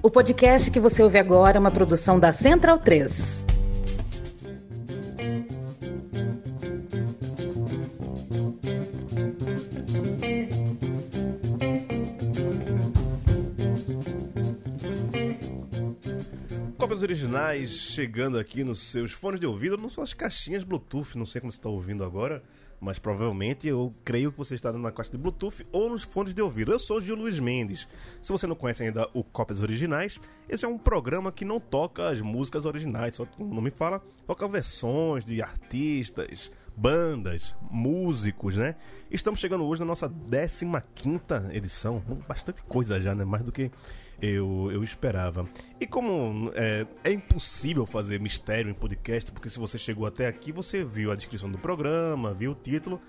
O podcast que você ouve agora é uma produção da Central 3. Cópias originais chegando aqui nos seus fones de ouvido, não são as caixinhas Bluetooth, não sei como você está ouvindo agora, mas provavelmente eu creio que você está na caixa de Bluetooth ou nos fones de ouvido. Eu sou Gil Luiz Mendes. Se você não conhece ainda o Cópias Originais, esse é um programa que não toca as músicas originais, só como o nome fala, toca versões de artistas, bandas, músicos, né? Estamos chegando hoje na nossa 15 edição, bastante coisa já, né? Mais do que eu, eu esperava. E como é, é, impossível fazer mistério em podcast, porque se você chegou até aqui, você viu a descrição do programa, viu o título,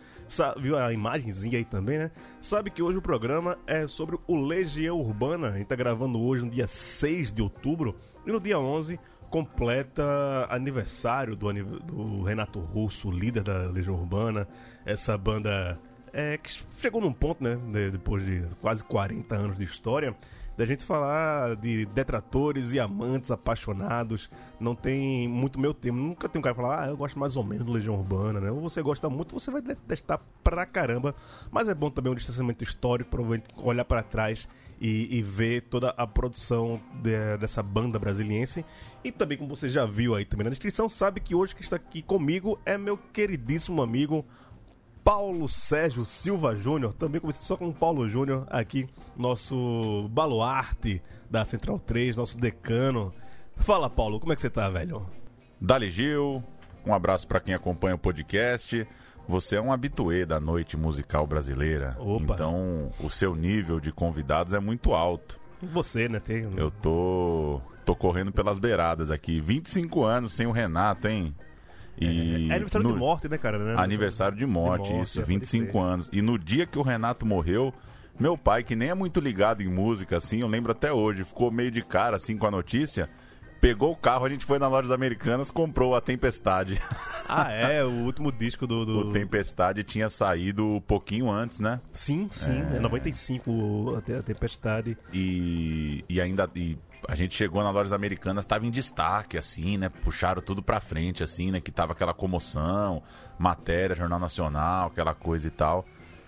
viu a imagenzinha aí também, né? Sabe que hoje o programa é sobre o Legião Urbana. A gente tá gravando hoje no dia 6 de outubro e no dia 11 completa aniversário do, do Renato Russo, líder da Legião Urbana. Essa banda é, que chegou num ponto, né? depois de quase 40 anos de história da gente falar de detratores e amantes apaixonados. Não tem muito meu tempo. Nunca tem um cara que fala, ah, eu gosto mais ou menos do Legião Urbana, né? Ou você gosta muito, você vai detestar pra caramba. Mas é bom também um distanciamento histórico, provavelmente olhar para trás e, e, ver toda a produção de, dessa banda brasiliense. E também, como você já viu aí também na descrição, sabe que hoje que está aqui comigo é meu queridíssimo amigo Paulo Sérgio Silva Júnior, também comecei só com o Paulo Júnior aqui, nosso baluarte da Central 3, nosso decano. Fala, Paulo, como é que você tá, velho? Dali Gil, um abraço para quem acompanha o podcast. Você é um habituê da noite musical brasileira. Opa. Então, o seu nível de convidados é muito alto. Você, né? Tem... Eu tô, tô correndo pelas beiradas aqui. 25 anos sem o Renato, hein? E é, é aniversário no... de morte, né, cara? Né? Aniversário de morte, de morte isso, 25 anos. E no dia que o Renato morreu, meu pai, que nem é muito ligado em música, assim, eu lembro até hoje, ficou meio de cara, assim, com a notícia. Pegou o carro, a gente foi nas lojas americanas, comprou a Tempestade. Ah, é? O último disco do. do... O Tempestade tinha saído um pouquinho antes, né? Sim, sim. É, é 95 a Tempestade. E, e ainda. E a gente chegou nas lojas americanas, estava em destaque, assim, né? Puxaram tudo pra frente, assim, né? Que tava aquela comoção, matéria, Jornal Nacional, aquela coisa e tal.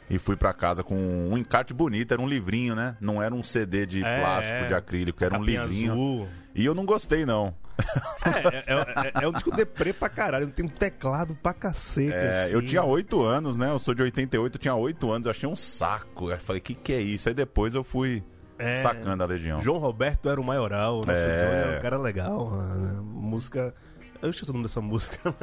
E fui para casa com um encarte bonito, era um livrinho, né? Não era um CD de é, plástico, é. de acrílico, era um livrinho. Azul. E eu não gostei, não. É, é, é, é, um disco deprê pra caralho, tem um teclado pra cacete. É, assim. Eu tinha oito anos, né? Eu sou de 88, eu tinha oito anos, eu achei um saco. Eu falei, que que é isso? Aí depois eu fui é, sacando a Legião. João Roberto era o maioral, né? É. Era um cara legal. Né? Música. Eu esqueci o nome dessa música,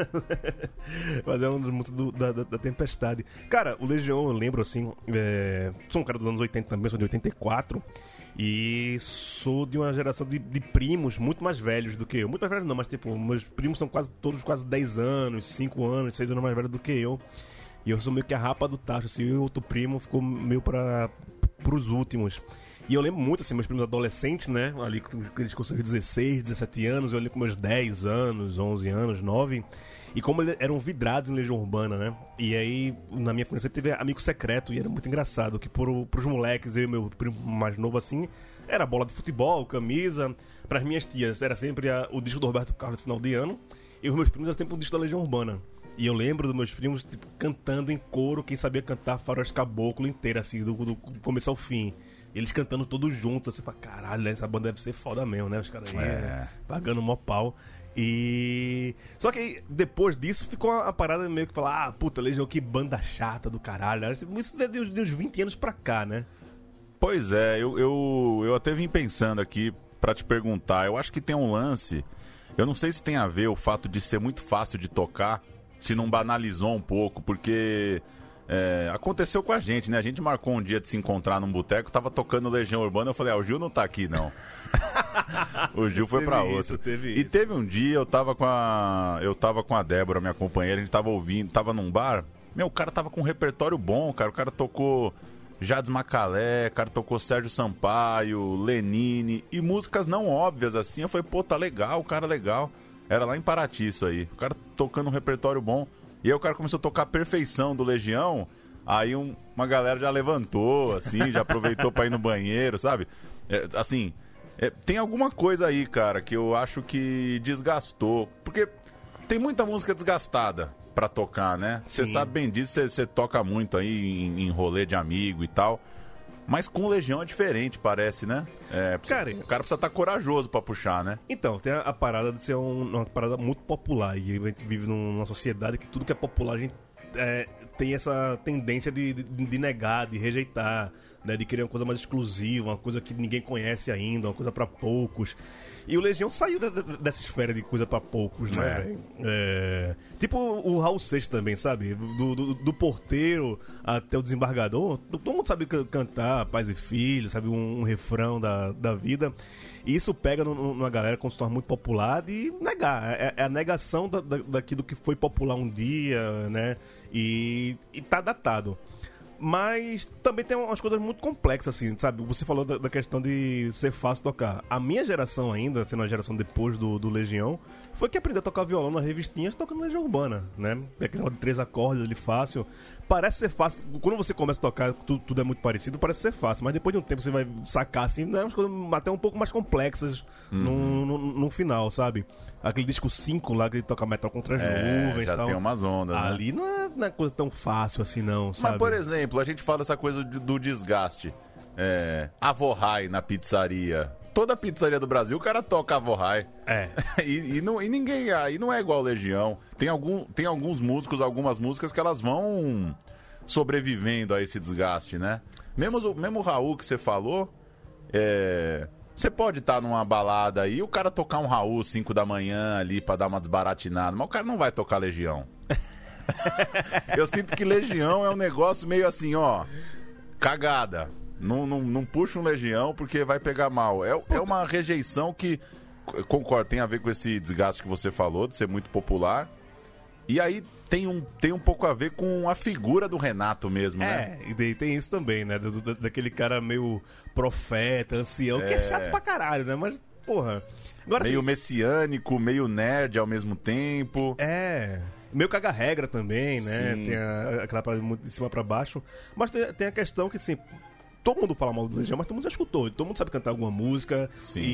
mas é uma das músicas do, da, da, da, Tempestade. Cara, o Legião, eu lembro assim. É... Sou um cara dos anos 80 também, sou de 84. E sou de uma geração de, de, primos muito mais velhos do que eu. Muito mais velhos não, mas tipo, meus primos são quase todos quase 10 anos, 5 anos, 6 anos mais velhos do que eu. E eu sou meio que a rapa do tacho, assim, e o outro primo ficou meio para pros últimos. E eu lembro muito, assim, meus primos adolescentes, né? Ali que eles conseguiram 16, 17 anos, eu ali com meus 10 anos, 11 anos, 9. E como eles eram vidrados em Legião Urbana, né? E aí, na minha conhecida, teve amigo secreto e era muito engraçado. Que por, pros moleques, eu e meu primo mais novo assim, era bola de futebol, camisa. Para as minhas tias, era sempre a, o disco do Roberto Carlos no final de ano. E os meus primos era sempre o disco da Legião Urbana. E eu lembro dos meus primos, tipo, cantando em coro, quem sabia cantar Faroeste Caboclo inteiro, assim, do, do começo ao fim eles cantando todos juntos, assim, fala, caralho, essa banda deve ser foda mesmo, né? Os caras aí é. pagando mó pau. E. Só que depois disso ficou a, parada meio que falar, ah, puta, Legião, que banda chata do caralho. Isso de uns 20 anos pra cá, né? Pois é, eu, eu, eu até vim pensando aqui para te perguntar. Eu acho que tem um lance. Eu não sei se tem a ver o fato de ser muito fácil de tocar, se não banalizou um pouco, porque é, aconteceu com a gente, né? A gente marcou um dia de se encontrar num boteco, tava tocando Legião Urbana, eu falei, ah, o Gil não tá aqui, não. o Gil foi para outro. Teve e teve um dia, eu tava com a. Eu tava com a Débora, minha companheira, a gente tava ouvindo, tava num bar. Meu, o cara tava com um repertório bom, cara. O cara tocou Jades Macalé, o cara tocou Sérgio Sampaio, Lenine e músicas não óbvias assim. Eu falei, pô, tá legal, o cara legal. Era lá em Paraty isso aí. O cara tocando um repertório bom. E aí o cara começou a tocar a perfeição do Legião. Aí um, uma galera já levantou, assim, já aproveitou para ir no banheiro, sabe? É, assim, É, tem alguma coisa aí, cara, que eu acho que desgastou. Porque tem muita música desgastada pra tocar, né? Você sabe bem disso, você- você toca muito aí em, em rolê de amigo e tal. Mas com Legião é diferente, parece, né? É, precisa- Cara, o cara precisa estar corajoso pra puxar, né? Então, tem a, a parada de ser um- uma parada muito popular. E a gente vive num- numa sociedade que tudo que é popular a gente é, tem essa tendência de, de, de negar, de rejeitar, né? De querer uma coisa mais exclusiva, uma coisa que ninguém conhece ainda, uma coisa pra poucos. E o Legião saiu da- da- dessa esfera de coisa pra poucos, né, É. É, tipo o Raul Seixas também, sabe? Do, do, do porteiro até o desembargador, todo mundo sabe can- cantar Pais e Filhos, sabe? Um, um refrão da, da vida. E isso pega no- numa galera quando se torna muito popular de negar. É, é a negação da, da, daquilo que foi popular um dia, né? E, e tá datado. Mas também tem umas coisas muito complexas, assim, sabe? Você falou da, da questão de ser fácil tocar. A minha geração ainda, sendo a geração depois do, do Legião, foi que aprendeu a tocar violão nas revistinhas tocando Legião Urbana, né? Tem aquele de três acordes ali fácil. Parece ser fácil. Quando você começa a tocar, tudo, tudo é muito parecido, parece ser fácil. Mas depois de um tempo você vai sacar, assim, né? umas coisas até um pouco mais complexas no, no, no final, sabe? Aquele disco 5 lá que ele toca metal contra as É, nuvens já tal. tem umas ondas, né? Ali não é, não é coisa tão fácil assim, não, sabe? Mas, por exemplo, a gente fala essa coisa do desgaste. É, Avorrai na pizzaria. Toda pizzaria do Brasil, o cara toca Avorrai. É. e, e não, e ninguém. Aí não é igual Legião. Tem, algum, tem alguns músicos, algumas músicas que elas vão sobrevivendo a esse desgaste, né? Mesmo, o- mesmo o Raul que você falou, é, Você pode estar numa balada aí e o cara tocar um Raul 5 da manhã ali pra dar uma desbaratinada, mas o cara não vai tocar Legião. Eu sinto que Legião é um negócio meio assim, ó. Cagada. Não, não, não puxa um Legião porque vai pegar mal. É, é uma rejeição que, concordo, tem a ver com esse desgaste que você falou, de ser muito popular. E aí tem um, tem um pouco a ver com a figura do Renato mesmo, né? É, e daí tem isso também, né? Do- do- daquele cara meio profeta, ancião, que é É. chato pra caralho, né? Mas, porra. Agora Meio assim, messiânico, meio nerd ao mesmo tempo. É. Meio caga-regra também, né? Sim. Tem a- aquela parada muito de cima pra baixo. Mas tem, tem a questão que, assim, todo mundo fala mal do Legião, mas todo mundo já escutou. Todo mundo sabe cantar alguma música. Sim. E.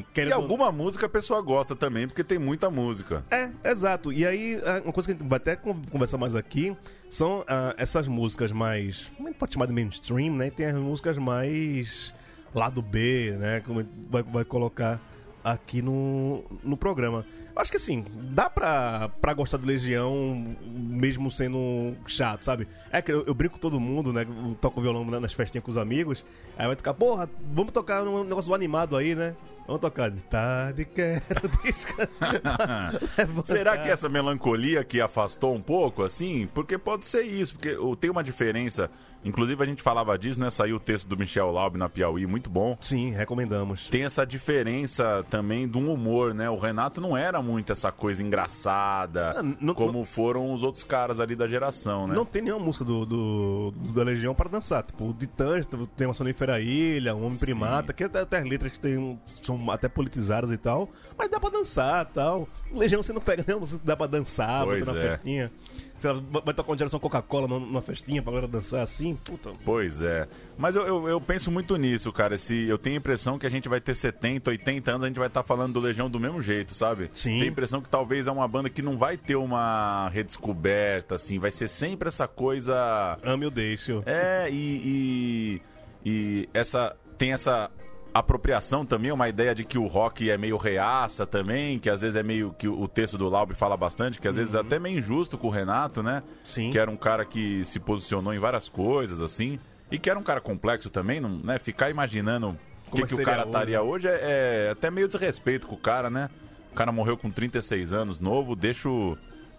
E querendo- alguma música a pessoa gosta também, porque tem muita música. É, exato. E aí, ah, uma coisa que a gente vai até con- conversar mais aqui são ah, essas músicas mais. Como é que pode chamar de mainstream, né? Tem as músicas mais. lado B, né? Como a gente vai, vai colocar aqui no, no programa. Acho que assim, dá pra, pra gostar do Legião mesmo sendo chato, sabe? É que eu, eu brinco com todo mundo, né? Eu toco violão na- nas festinhas com os amigos. Aí vai tocar, porra, vamos tocar um negócio animado aí, né? Vamos tocar de tarde, quero descansar. Será que essa melancolia que afastou um pouco, assim? Porque pode ser isso, porque tem uma diferença. Inclusive a gente falava disso, né? Saiu o texto do Michel Laub na Piauí, muito bom. Sim, recomendamos. Tem essa diferença também de um humor, né? O Renato não era muito essa coisa engraçada, Ah, não- como foram os outros caras ali da geração, né? Não tem nenhuma música do, do- do- da Legião para dançar. Tipo, o Titãs tem uma Sonífera Ilha, um Homem Sim. Primata, que até, até as letras que tem, são até politizadas e tal. Mas dá pra dançar e tal. Legião você não pega nenhuma música que dá pra dançar, Pois botar na é. festinha. Sei lá, vai tocar uma geração Coca-Cola numa- festinha pra galera dançar assim. Puta. Pois é. Mas eu, eu, eu penso muito nisso, cara. Esse, eu tenho a impressão que a gente vai ter 70, 80 anos, a gente vai estar falando do Legião do mesmo jeito, sabe? Sim. Tenho a impressão que talvez é uma banda que não vai ter uma redescoberta, assim. Vai ser sempre essa coisa. Ame ou deixo. É, e, e, e essa tem essa apropriação também, uma ideia de que o rock é meio reaça também, que às vezes é meio que o texto do Laub fala bastante, que às vezes é até meio injusto com o Renato, né? Sim. Que era um cara que se posicionou em várias coisas assim, e que era um cara complexo também, não, né? Ficar imaginando o que, que o cara estaria hoje é, é até meio desrespeito com o cara, né? O cara morreu com 36 anos, novo, deixa o,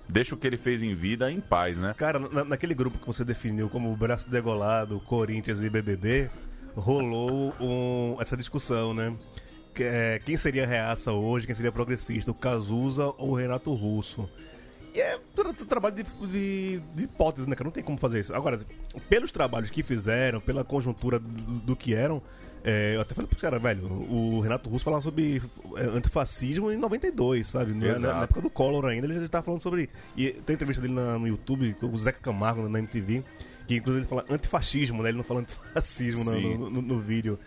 deixa o que ele fez em vida em paz, né? Cara, na- naquele grupo que você definiu como o braço degolado, Corinthians e BBB, rolou um- essa discussão, né? Que é, quem seria reaça hoje, quem seria progressista, o Cazuza ou o Renato Russo? E é todo trabalho de, de, de hipótese, né? cara? Não tem como fazer isso. Agora, pelos trabalhos que fizeram, pela conjuntura do, do que eram, é, eu até falei pro cara, velho, o Renato Russo falava sobre é, antifascismo em 92, sabe? Na, na época do Collor ainda, ele já estava falando sobre. E tem entrevista dele na- no YouTube com o Zeca Camargo na MTV. Que inclusive ele fala antifascismo, né? Ele não fala antifascismo no, no, no- vídeo.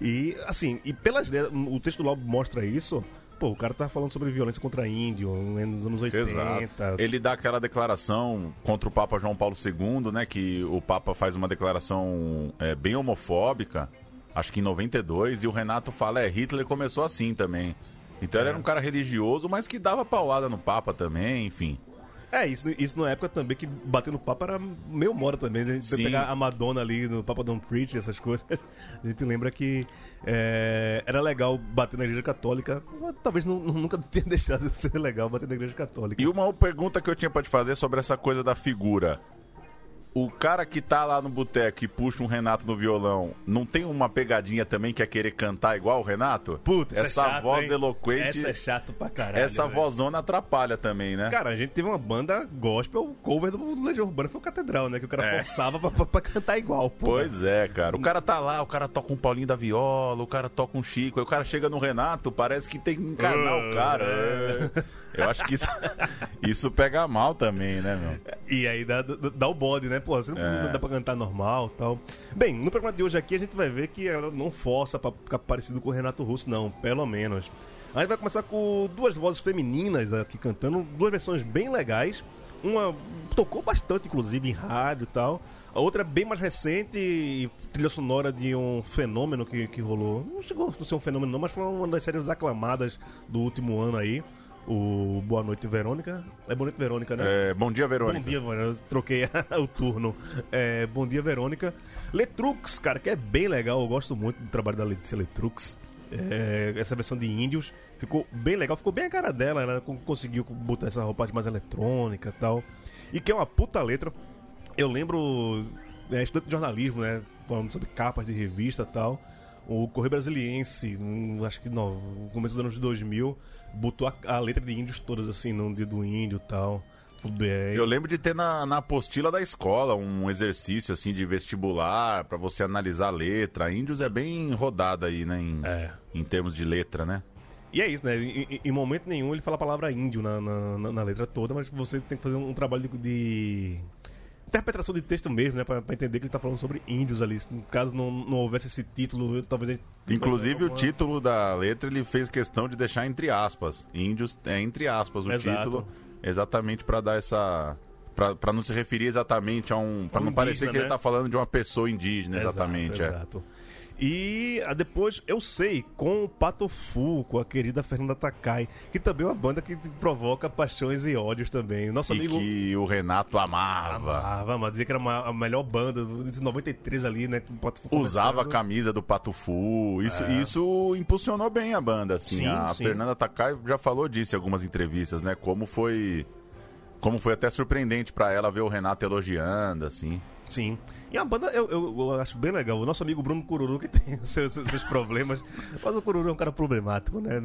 E, assim, e pelas o texto do álbum mostra isso. Pô, o cara tá falando sobre violência contra índio né, nos anos 80. Exato. Ele dá aquela declaração contra o Papa João Paulo II, né? Que o Papa faz uma declaração é, bem homofóbica, acho que em 92, e o Renato fala, é, Hitler começou assim também. Então ele era um cara religioso, mas que dava paulada no Papa também, enfim. É, isso, isso na época também que bater no Papa era meio moda também. Né? Você Sim. pegar a Madonna ali no Papa Don't Preach, essas coisas. A gente lembra que é, era legal bater na igreja católica. Talvez nu- nunca tenha deixado de ser legal bater na igreja católica. E uma pergunta que eu tinha pra te fazer sobre essa coisa da figura. O cara que tá lá no boteco e puxa um Renato no violão, não tem uma pegadinha também que é querer cantar igual o Renato? Puta, essa é chato, voz hein? eloquente. Essa é chato pra caralho. essa velho. vozona atrapalha também, né? Cara, a gente teve uma banda gospel cover do Legião Urbana, foi o Catedral, né? Que o cara É. forçava pra, pra- pra cantar igual, pô. Pois é, cara. O cara tá lá, o cara toca um Paulinho da Viola, o cara toca um Chico, aí o cara chega no Renato, parece que tem que encarnar o cara. É. Eu acho que isso, isso pega mal também, né, meu? E aí dá, dá, o bode, né? Pô, você não, É. dá pra cantar normal e tal. Bem, no programa de hoje aqui a gente vai ver que ela não força pra ficar parecido com o Renato Russo, não, pelo menos. A gente vai começar com duas vozes femininas aqui cantando, duas versões bem legais. Uma tocou bastante, inclusive, em rádio e tal. A outra é bem mais recente e trilha sonora de um fenômeno que, que rolou. Não chegou a ser um fenômeno, não, mas foi uma das séries aclamadas do último ano aí. O Boa Noite Verônica. É Boa Noite Verônica, né? É, bom dia, Verônica. Bom dia, mano. Eu troquei o turno. É, bom dia, Verônica. Letrux, cara, que é bem legal. Eu gosto muito do trabalho da Letícia Letrux. É, essa versão de índios ficou bem legal. Ficou bem a cara dela. Ela con- conseguiu botar essa roupagem mais eletrônica e tal. E que é uma puta letra. Eu lembro, é, estudante de jornalismo, né? Falando sobre capas de revista e tal. O Correio Brasiliense, hum, acho que no começo dos anos 2000, botou a, a letra de índios todas assim, no dia do índio e tal. Eu lembro de ter na, na apostila da escola um exercício assim de vestibular pra você analisar a letra. Índios é bem rodada aí, né? Em, É. em termos de letra, né? E é isso, né? Em, em- momento nenhum ele fala a palavra índio na, na, na- na letra toda, mas você tem que fazer um trabalho de, de interpretação de texto mesmo, né? Pra, pra entender que ele tá falando sobre índios ali. Se, Caso não, não houvesse esse título, talvez gente. Inclusive o título da letra ele fez questão de deixar entre aspas. Índios é entre aspas o Exato. título, exatamente pra dar essa Pra, pra não se referir exatamente a um. Pra Um não parecer que ele né? tá falando de uma pessoa indígena, exatamente. é. Exato, exato. E ah, depois, eu sei, com o Pato Fu, com a querida Fernanda Takai, que também é uma banda que provoca paixões e ódios também. Nosso E amigo. que o Renato amava. Amava, mas dizia que era uma- a melhor banda de 93 ali, né? Usava a camisa do Patufu. Isso, isso impulsionou bem a banda, assim. Sim, a sim. Fernanda Takai já falou disso em algumas entrevistas, né? Como foi. Como foi até surpreendente pra ela ver o Renato elogiando, assim. Sim. E a banda eu, eu- eu acho bem legal. O nosso amigo Bruno Cururu, que tem seus, seus- problemas. Mas o Cururu é um cara problemático, né?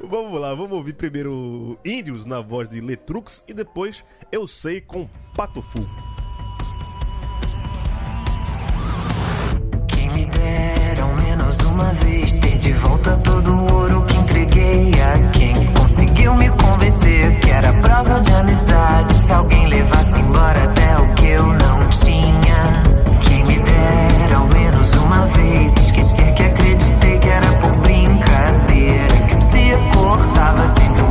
vamos lá, vamos ouvir primeiro Índios na voz de Letrux e depois Eu Sei com Pato Fu. Quem me dera ao menos uma vez ter de volta todo o ouro que entreguei a quem conseguiu me convencer que era prova de amizade se alguém levasse embora até o que eu não tinha. Quem me dera ao menos uma vez esquecer que acreditei que era por brincadeira que se cortava sempre um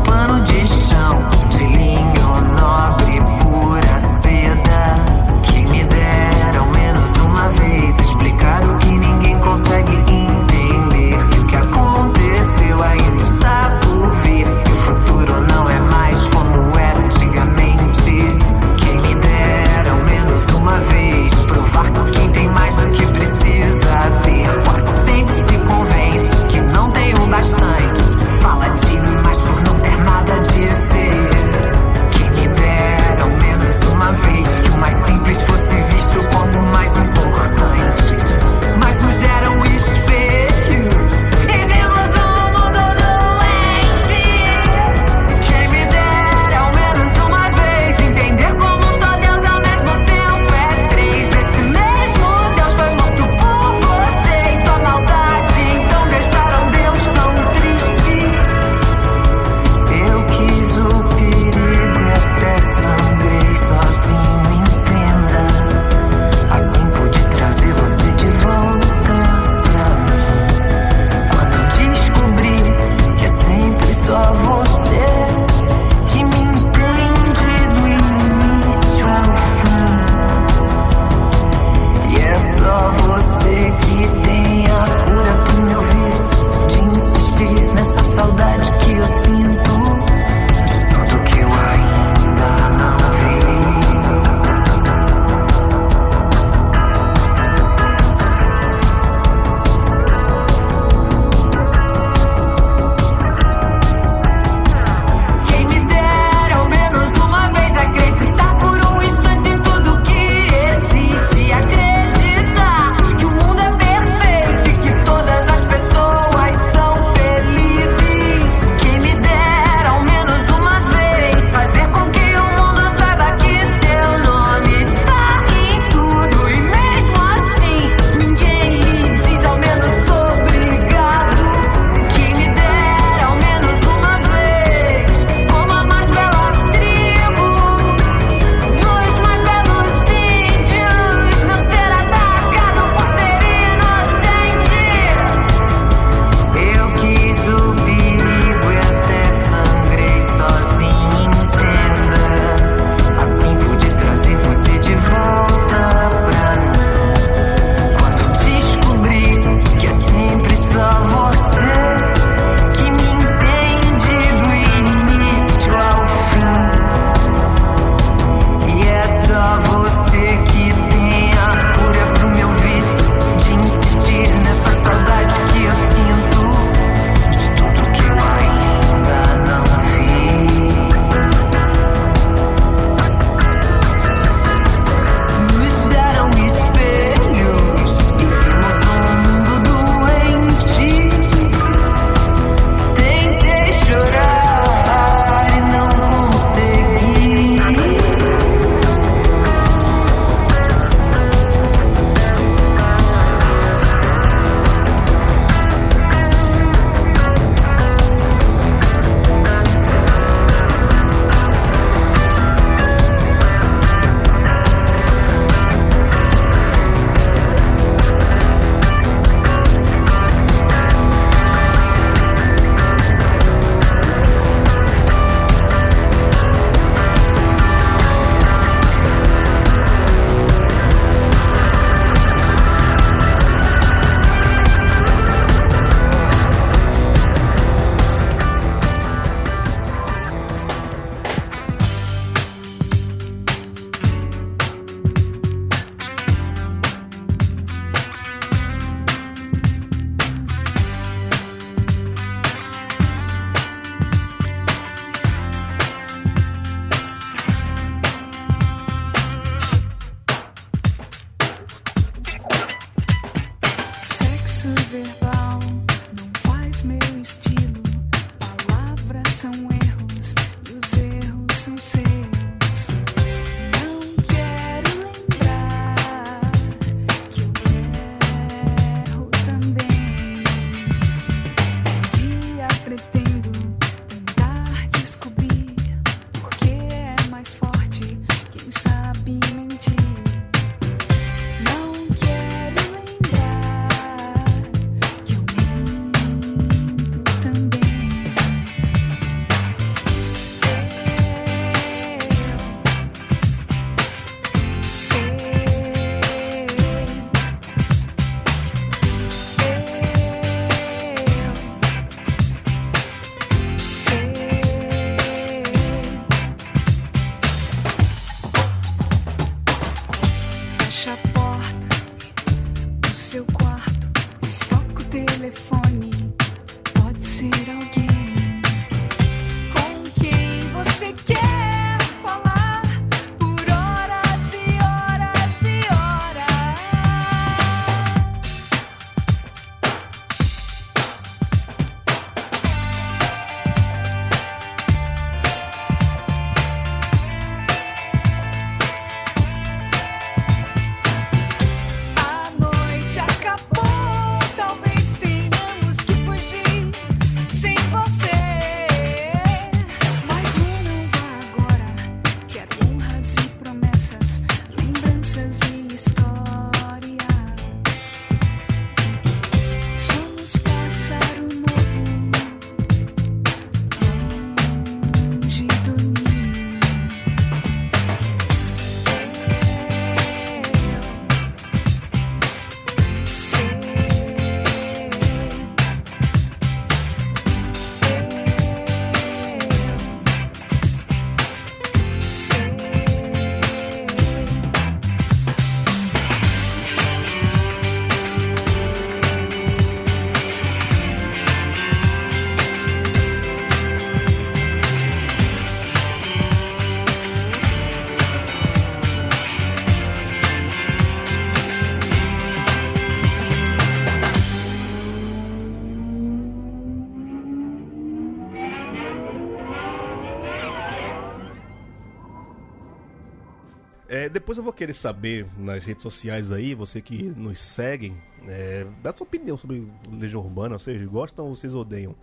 É, depois eu vou querer saber nas redes sociais aí, você que nos seguem, é, da sua opinião sobre Legião Urbana, vocês gostam ou vocês odeiam?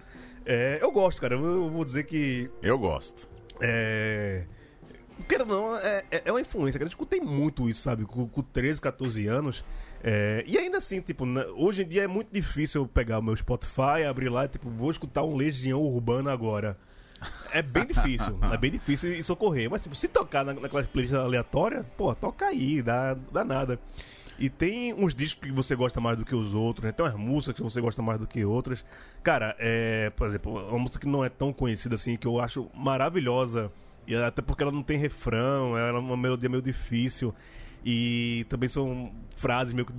É, eu gosto, cara. Eu vou- eu vou dizer que Eu gosto. É. Quero não, é, é é uma influência, cara. Eu escutei muito isso, sabe? Com, com 13, 14 anos. É, e ainda assim, tipo, hoje em dia é muito difícil eu pegar o meu Spotify, abrir lá e, tipo, vou escutar um Legião Urbana agora. É bem difícil, é bem difícil isso ocorrer. Mas, tipo, se tocar na, naquelas playlists aleatórias, pô, toca aí, dá, dá nada. E tem uns discos que você gosta mais do que os outros, né? Tem umas músicas que você gosta mais do que outras. Cara, é, por exemplo, uma música que não é tão conhecida assim, que eu acho maravilhosa, e até porque ela não tem refrão, ela é uma melodia meio difícil. E também são frases meio que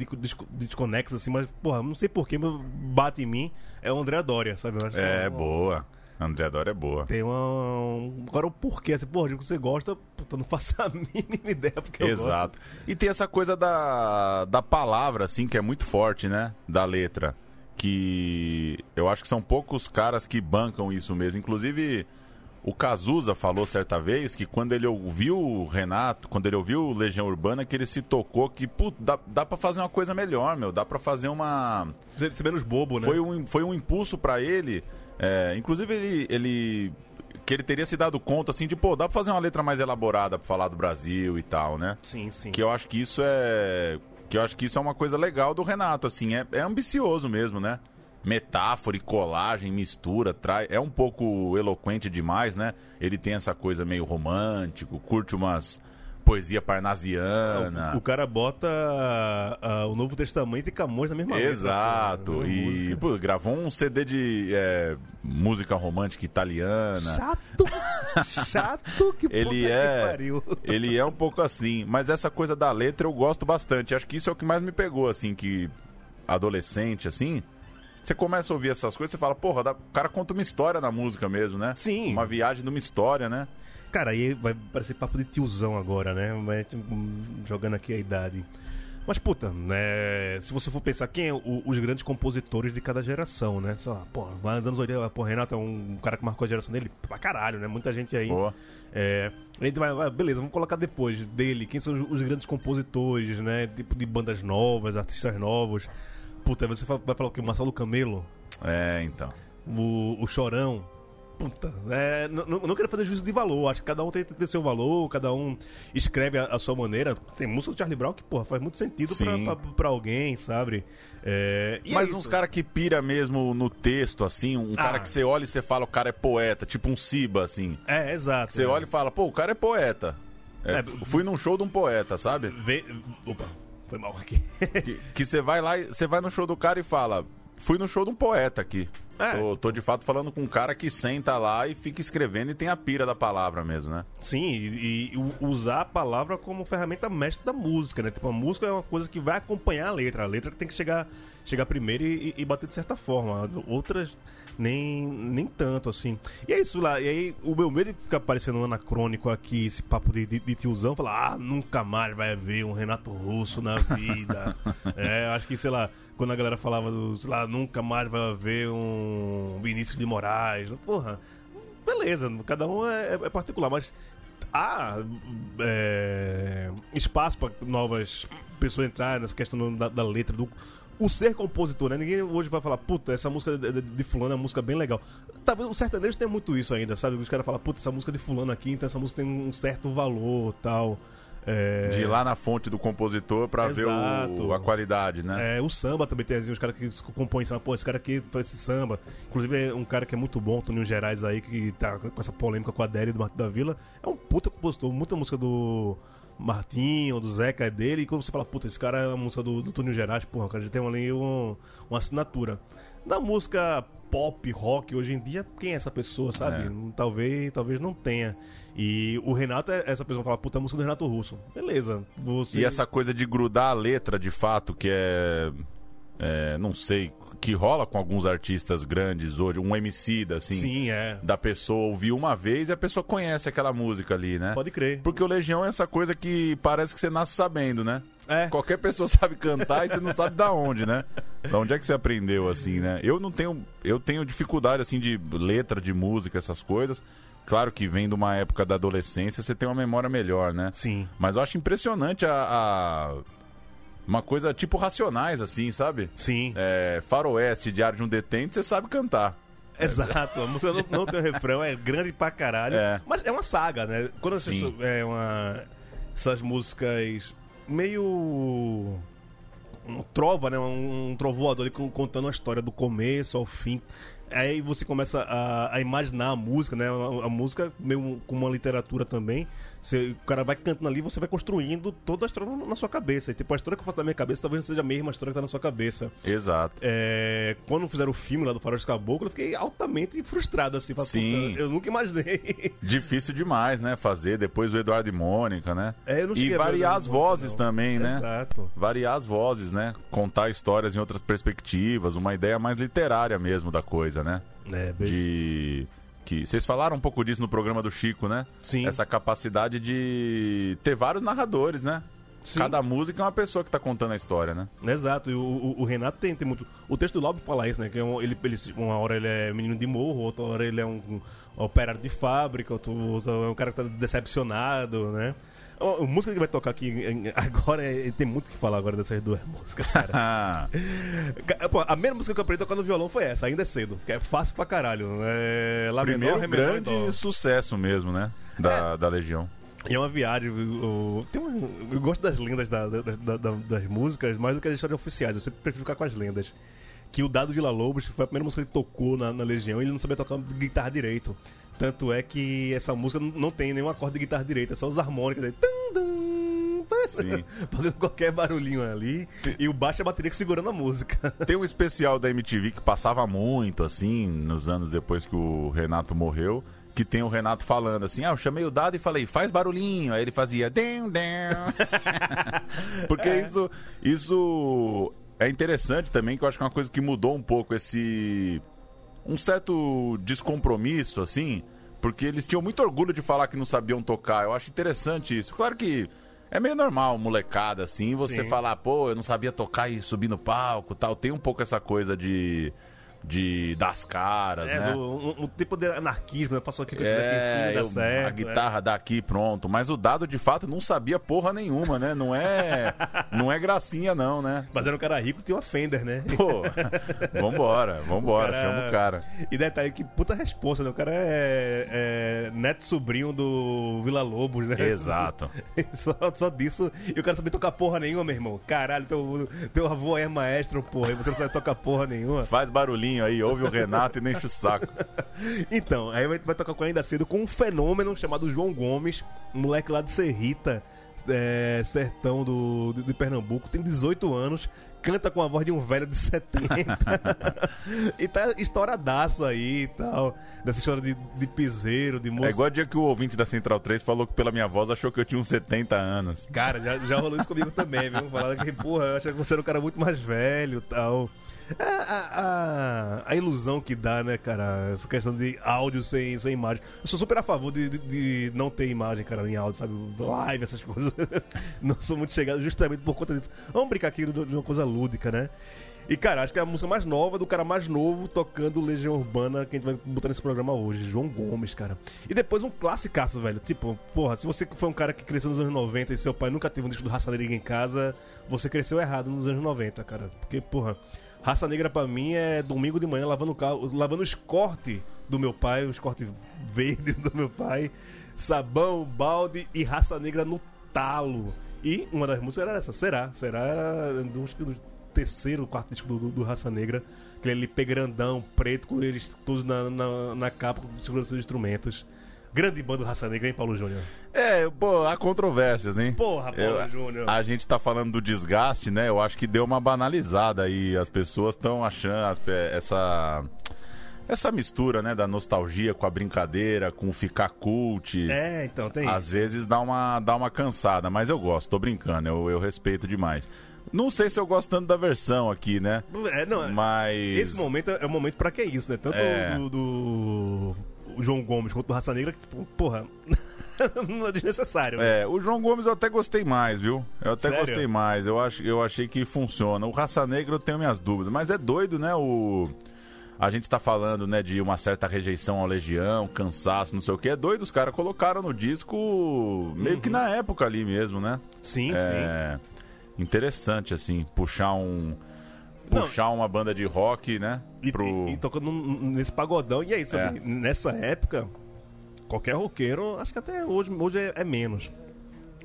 desconexas, assim, mas, porra, não sei porquê, mas bate em mim. É o André Doria, sabe? Acho É, uma- boa. André Dora é boa. Tem uma. um- Agora o porquê, assim, porra, de que você gosta, puta, não faço a mínima ideia porque eu gosto. Exato. E tem essa coisa da, da palavra, assim, que é muito forte, né? Da letra. Que eu acho que são poucos caras que bancam isso mesmo. Inclusive, o Cazuza falou certa vez que quando ele ouviu o Renato, quando ele ouviu o Legião Urbana, que ele se tocou que, pô, dá, dá pra fazer uma coisa melhor, meu. Dá pra fazer uma. Ser menos bobo, né? Foi um, foi um impulso pra ele. É, inclusive, ele, ele. Que ele teria se dado conta, assim, de, pô, dá pra fazer uma letra mais elaborada pra falar do Brasil e tal, né? Sim, sim. Que eu acho que isso é. Que eu acho que isso é uma coisa legal do Renato, assim, é, é ambicioso mesmo, né? Metáfora e colagem, mistura, trai, é um pouco eloquente demais, né? Ele tem essa coisa meio romântico, curte umas poesia parnasiana. O, o cara bota ah, o Novo Testamento e Camões na mesma letra, Exato. mesma E pô, gravou um CD de é, música romântica italiana. Chato! Chato que puta Ele que é, pariu. ele é um pouco assim, mas essa coisa da letra eu gosto bastante. Acho que isso é o que mais me pegou, assim, que adolescente, assim, você começa a ouvir essas coisas, você fala, porra, o cara conta uma história na música mesmo, né? Sim. Uma viagem de uma história, né? Cara, aí vai parecer papo de tiozão agora, né? Mas, hum, jogando aqui a idade. Mas, puta, né? Se você for pensar quem é o- os grandes compositores de cada geração, né? Sei lá, pô, nos anos 80, pô, Renato é um cara que marcou a geração dele pra caralho, né? Muita gente aí. Boa. É, a gente vai, vai- beleza, vamos colocar depois dele, quem são os, os grandes compositores, né? Tipo de bandas novas, artistas novos. Puta, você vai falar o quê? Marcelo Camelo, É, então. o, o Chorão. Puta, é, não, não quero fazer juízo de valor, acho que cada um tem que ter seu valor, cada um escreve a, a sua maneira. Tem música do Charlie Brown que, porra, faz muito sentido pra, pra, pra alguém, sabe? É, é Mas isso. uns caras que pira mesmo no texto, assim, um cara Ah. que você olha e você fala, o cara é poeta, tipo um Siba, assim. É, exato. Você olha e fala, pô, o cara é poeta. É, É, fui num show de um poeta, sabe? Vê... Opa, foi mal aqui. Que, que você vai lá e você vai no show do cara e fala, fui no show de um poeta aqui. É. Tô, tô, de fato falando com um cara que senta lá e fica escrevendo e tem a pira da palavra mesmo, né? Sim, e, e usar a palavra como ferramenta mestre da música, né? Tipo, a música é uma coisa que vai acompanhar a letra. A letra tem que chegar, chegar primeiro e, e bater de certa forma. Outras nem, nem tanto, assim. E é isso lá. E aí, o meu medo de ficar parecendo um anacrônico aqui, esse papo de, de, de tiozão, falar, ah, nunca mais vai haver um Renato Russo na vida. é, acho que, sei lá, quando a galera falava do, sei lá, nunca mais vai haver um Vinícius de Moraes. Porra, beleza, cada um é, é particular, mas há é, espaço para novas pessoas entrarem nessa questão da, da letra, do o ser compositor, né? Ninguém hoje vai falar, puta, essa música de, de, de fulano é uma música bem legal. Talvez o sertanejo tenha muito isso ainda, sabe? Os caras falam, puta, essa música de fulano aqui, então essa música tem um certo valor tal. É... De ir lá na fonte do compositor pra ver Exato. o, a qualidade, né? É, o samba também tem os caras que compõem samba. Pô, esse cara aqui faz esse samba. Inclusive, é um cara que é muito bom, Toninho Gerais aí, que tá com essa polêmica com a Adélia do Martin da Vila. É um puta compositor. Muita música do Martinho, do Zeca é dele. E quando você fala, puta, esse cara é uma música do, do Gerais, porra, o cara já tem ali um, uma assinatura. Na música pop, rock, hoje em dia, quem é essa pessoa, sabe? É. Talvez, talvez não tenha. E o Renato é essa pessoa que fala, puta, é a música do Renato Russo. Beleza. Você... E essa coisa de grudar a letra, de fato, que é, é, Não sei, que rola com alguns artistas grandes hoje, um MC da, assim. Sim, é. Da pessoa ouvir uma vez e a pessoa conhece aquela música ali, né? Pode crer. Porque o Legião é essa coisa que parece que você nasce sabendo, né? É. Qualquer pessoa sabe cantar e você não sabe da onde, né? Da onde é que você aprendeu, assim, né? Eu não tenho. Eu tenho dificuldade, assim, de letra, de música, essas coisas. Claro que vem de uma época da adolescência, você tem uma memória melhor, né? Sim. Mas eu acho impressionante a. a- Uma coisa tipo racionais, assim, sabe? Sim. É, Faroeste, Diário de um Detente, você sabe cantar. Exato, a música não, não tem refrão, é grande pra caralho. É. Mas é uma saga, né? Quando você é uma. Essas músicas meio. Um trova, né? Um, um trovoador ali con- contando a história do começo ao fim. Aí você começa a, a imaginar a música, né? A, a música, meio com uma literatura também. Você- o cara vai cantando ali você vai construindo toda a história na, sua cabeça. E tipo, a história que eu faço na minha cabeça talvez não seja a mesma história que tá na sua cabeça. Exato. É, quando fizeram o filme lá do Faroeste Caboclo, eu fiquei altamente frustrado, assim. Sim. "Puta, Eu nunca imaginei. Difícil demais, né? Fazer. Depois o Eduardo e Mônica, né? É, eu não e variar as vozes não. também, né? Exato. Variar as vozes, né? Contar histórias em outras perspectivas, uma ideia mais literária mesmo da coisa, né? É, bem... De. Que... Vocês falaram um pouco disso no programa do Chico, né? Sim. Essa capacidade de ter vários narradores, né? Sim. Cada música é uma pessoa que tá contando a história, né? Exato, e o, o- o Renato tem, tem muito. O texto do Lobo fala isso, né? Que é ele, ele, uma hora ele é menino de morro, outra hora ele é um, um operário de fábrica, outro, outro é um cara que tá decepcionado, né? A, música que vai tocar aqui agora é- tem muito o que falar agora dessas duas músicas, cara. Ca- Pô, a mesma música que eu aprendi a tocar no violão foi essa, ainda é cedo, que é fácil pra caralho. É... Lá Primeiro menor, grande sucesso mesmo, né? Da, da Legião. E é uma viagem. Eu, eu- um- gosto das lendas da- da- da- da- das músicas mais do que as histórias oficiais. Eu sempre prefiro ficar com as lendas. Que o Dado Vila Lobos foi a primeira música que ele tocou na, na Legião e ele não sabia tocar guitarra direito. Tanto é que essa música não- tem nenhum acorde de guitarra direita, é só os harmônicos. aí, tum, tum, Sim. Fazendo qualquer barulhinho ali. E o baixo e a bateria que segurando a música. Tem um especial da MTV que passava muito, assim, nos anos depois que o Renato morreu, que tem o Renato falando assim, ah, eu chamei o dado e falei, faz barulhinho. Aí ele fazia, dem, dem. Porque isso, isso é interessante também, que eu acho que é uma coisa que mudou um pouco esse... Um certo descompromisso, assim, porque eles tinham muito orgulho de falar que não sabiam tocar. Eu acho interessante isso. Claro que É meio normal, molecada, assim, você Sim. falar, pô, eu não sabia tocar e subir no palco tal. Tem um pouco essa coisa de. De das caras, É, né? um, um tipo de anarquismo, né? Passou aqui com É, eu- certo. a é. guitarra daqui, pronto. Mas o dado, de fato, não sabia porra nenhuma, né? Não é, não é gracinha, não, né? Mas era um cara rico, tinha uma Fender, né? Pô, vambora, vambora, cara- chama o cara. E detalhe que puta responsa, né? O cara é, é neto sobrinho do Vila Lobos, né? Exato. só, só disso. E o cara sabia tocar porra nenhuma, meu irmão. Caralho, teu, teu avô é maestro, porra. E você não sabe tocar porra nenhuma. Faz barulhinho aí, ouve o Renato e não enche o saco. Então, aí gente vai tocar com ainda cedo com um fenômeno chamado João Gomes, um moleque lá de Serrita, é, sertão do, de, de Pernambuco, tem 18 anos, canta com a voz de um velho de 70. e tá estouradaço aí e tal. Dessa história de, de piseiro, de É música. igual o dia que o ouvinte da Central 3 falou que pela minha voz achou que eu tinha uns 70 anos. Cara, já, já rolou isso comigo também, viu? Falaram que, porra, eu achava que você era um cara muito mais velho e tal. É, a, a, a ilusão que dá, né, cara? Essa questão de áudio sem, sem imagem. Eu sou super a favor de, de, de não ter imagem, cara, em áudio, sabe? Live, essas coisas. não sou muito chegado justamente por conta disso. Vamos brincar aqui de uma coisa lúdica, né? E, cara, acho que é a música mais nova do cara mais novo tocando Legião Urbana que a gente vai botar nesse programa hoje, João Gomes, cara. E depois um classicaço, velho. Tipo, porra, se você foi um cara que cresceu nos anos 90 e seu pai nunca teve um disco do Raça Negra em casa, você cresceu errado nos anos 90, cara. Porque, porra, Raça Negra pra mim é domingo de manhã lavando o carro, lavando o escorte do meu pai, o escorte verde do meu pai, sabão, balde e Raça Negra no talo. E uma das músicas era essa, Será? Será do, do terceiro, quarto disco do, do, do Raça Negra. Aquele LP grandão, preto, com eles todos na, na, na capa, segurando seus instrumentos. Grande banda do Raça Negra, hein, Paulo Júnior? É, pô, há controvérsias, hein? Porra, Paulo Eu- Júnior. A gente tá falando do desgaste, né? Eu acho que deu uma banalizada aí. As pessoas estão achando pe- essa. Essa mistura, né, da nostalgia com a brincadeira, com o ficar cult. É, então, tem Às vezes dá uma, dá uma cansada, mas eu gosto, tô brincando, eu, eu respeito demais. Não sei se eu gosto tanto da versão aqui, né? É, não, Mas. Esse momento é o momento pra que isso, né? Tanto É. do, do o João Gomes quanto do Raça Negra, que, tipo, porra, não é desnecessário. né? É, o João Gomes eu até gostei mais, viu? Eu até Sério? gostei mais. Eu, acho, eu achei que funciona. O Raça Negra eu tenho minhas dúvidas. Mas é doido, né? O. A gente tá falando, né, de uma certa rejeição ao Legião, cansaço, não sei o que. É doido, os caras colocaram no disco meio que na época ali mesmo, né? Sim, sim. É interessante, assim, puxar um. Puxar uma banda de rock, né? E, pro... e- e tocando nesse pagodão. E aí, sabe? É. Nessa época, qualquer roqueiro, acho que até hoje, hoje é, é menos.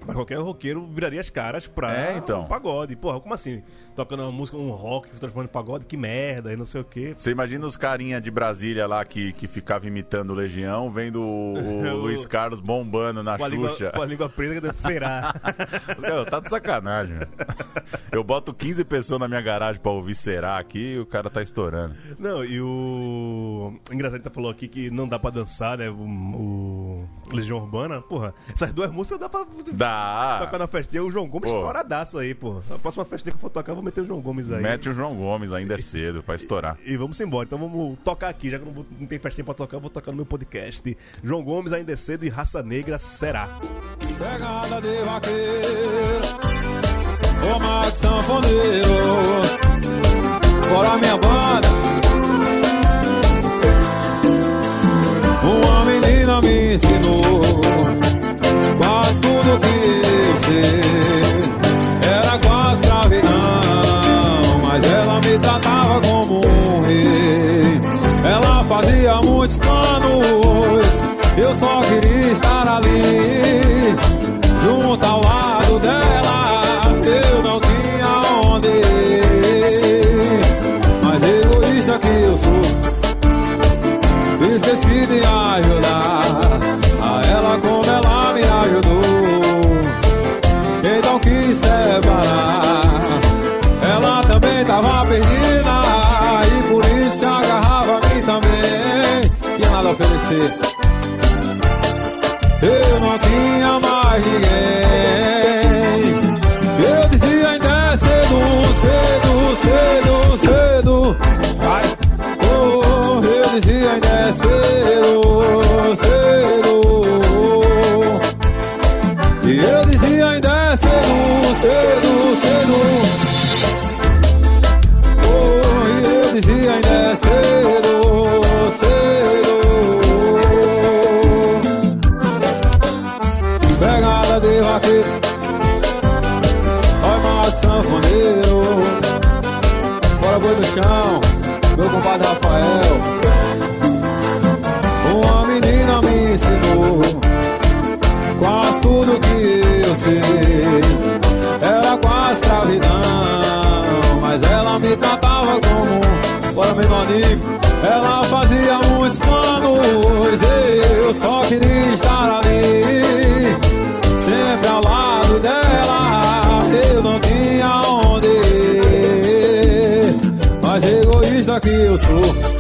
Mas qualquer roqueiro viraria as caras pra É, então. um pagode. Porra, como assim? Tocando uma música, um rock, transformando em pagode, que merda, e não sei o quê. Você imagina os carinha de Brasília lá que, que ficava imitando Legião, vendo o, o Luiz Carlos bombando na Com a, língua, Xuxa. com a língua presa que deve feirar. Os caras, tá de sacanagem. meu. Eu boto 15 pessoas na minha garagem pra ouvir Será aqui e o cara tá estourando. Não, e o. Engraçado que tá falou aqui que não dá pra dançar, né? O, o Legião Urbana. Porra, essas duas músicas dá pra Dá. Tocar na festinha. O João Gomes Pô. estouradaço aí, pô. A próxima festinha que eu for tocar, eu vou meter o João Gomes aí. Mete o João Gomes, ainda é cedo pra estourar. E vamos embora. Então vamos tocar aqui. Já que não, não tem festinha pra tocar, eu vou tocar no meu podcast. João Gomes ainda é cedo e Raça Negra será. Pegada de vaqueiro, ô Max Sanfoneiro, bora minha banda. Uma menina me ensinou quase tudo que eu sei. Era quase escravidão, mas ela me tratava como um rei. Ela fazia muitos planos, eu só queria estar ali, nada egoísta que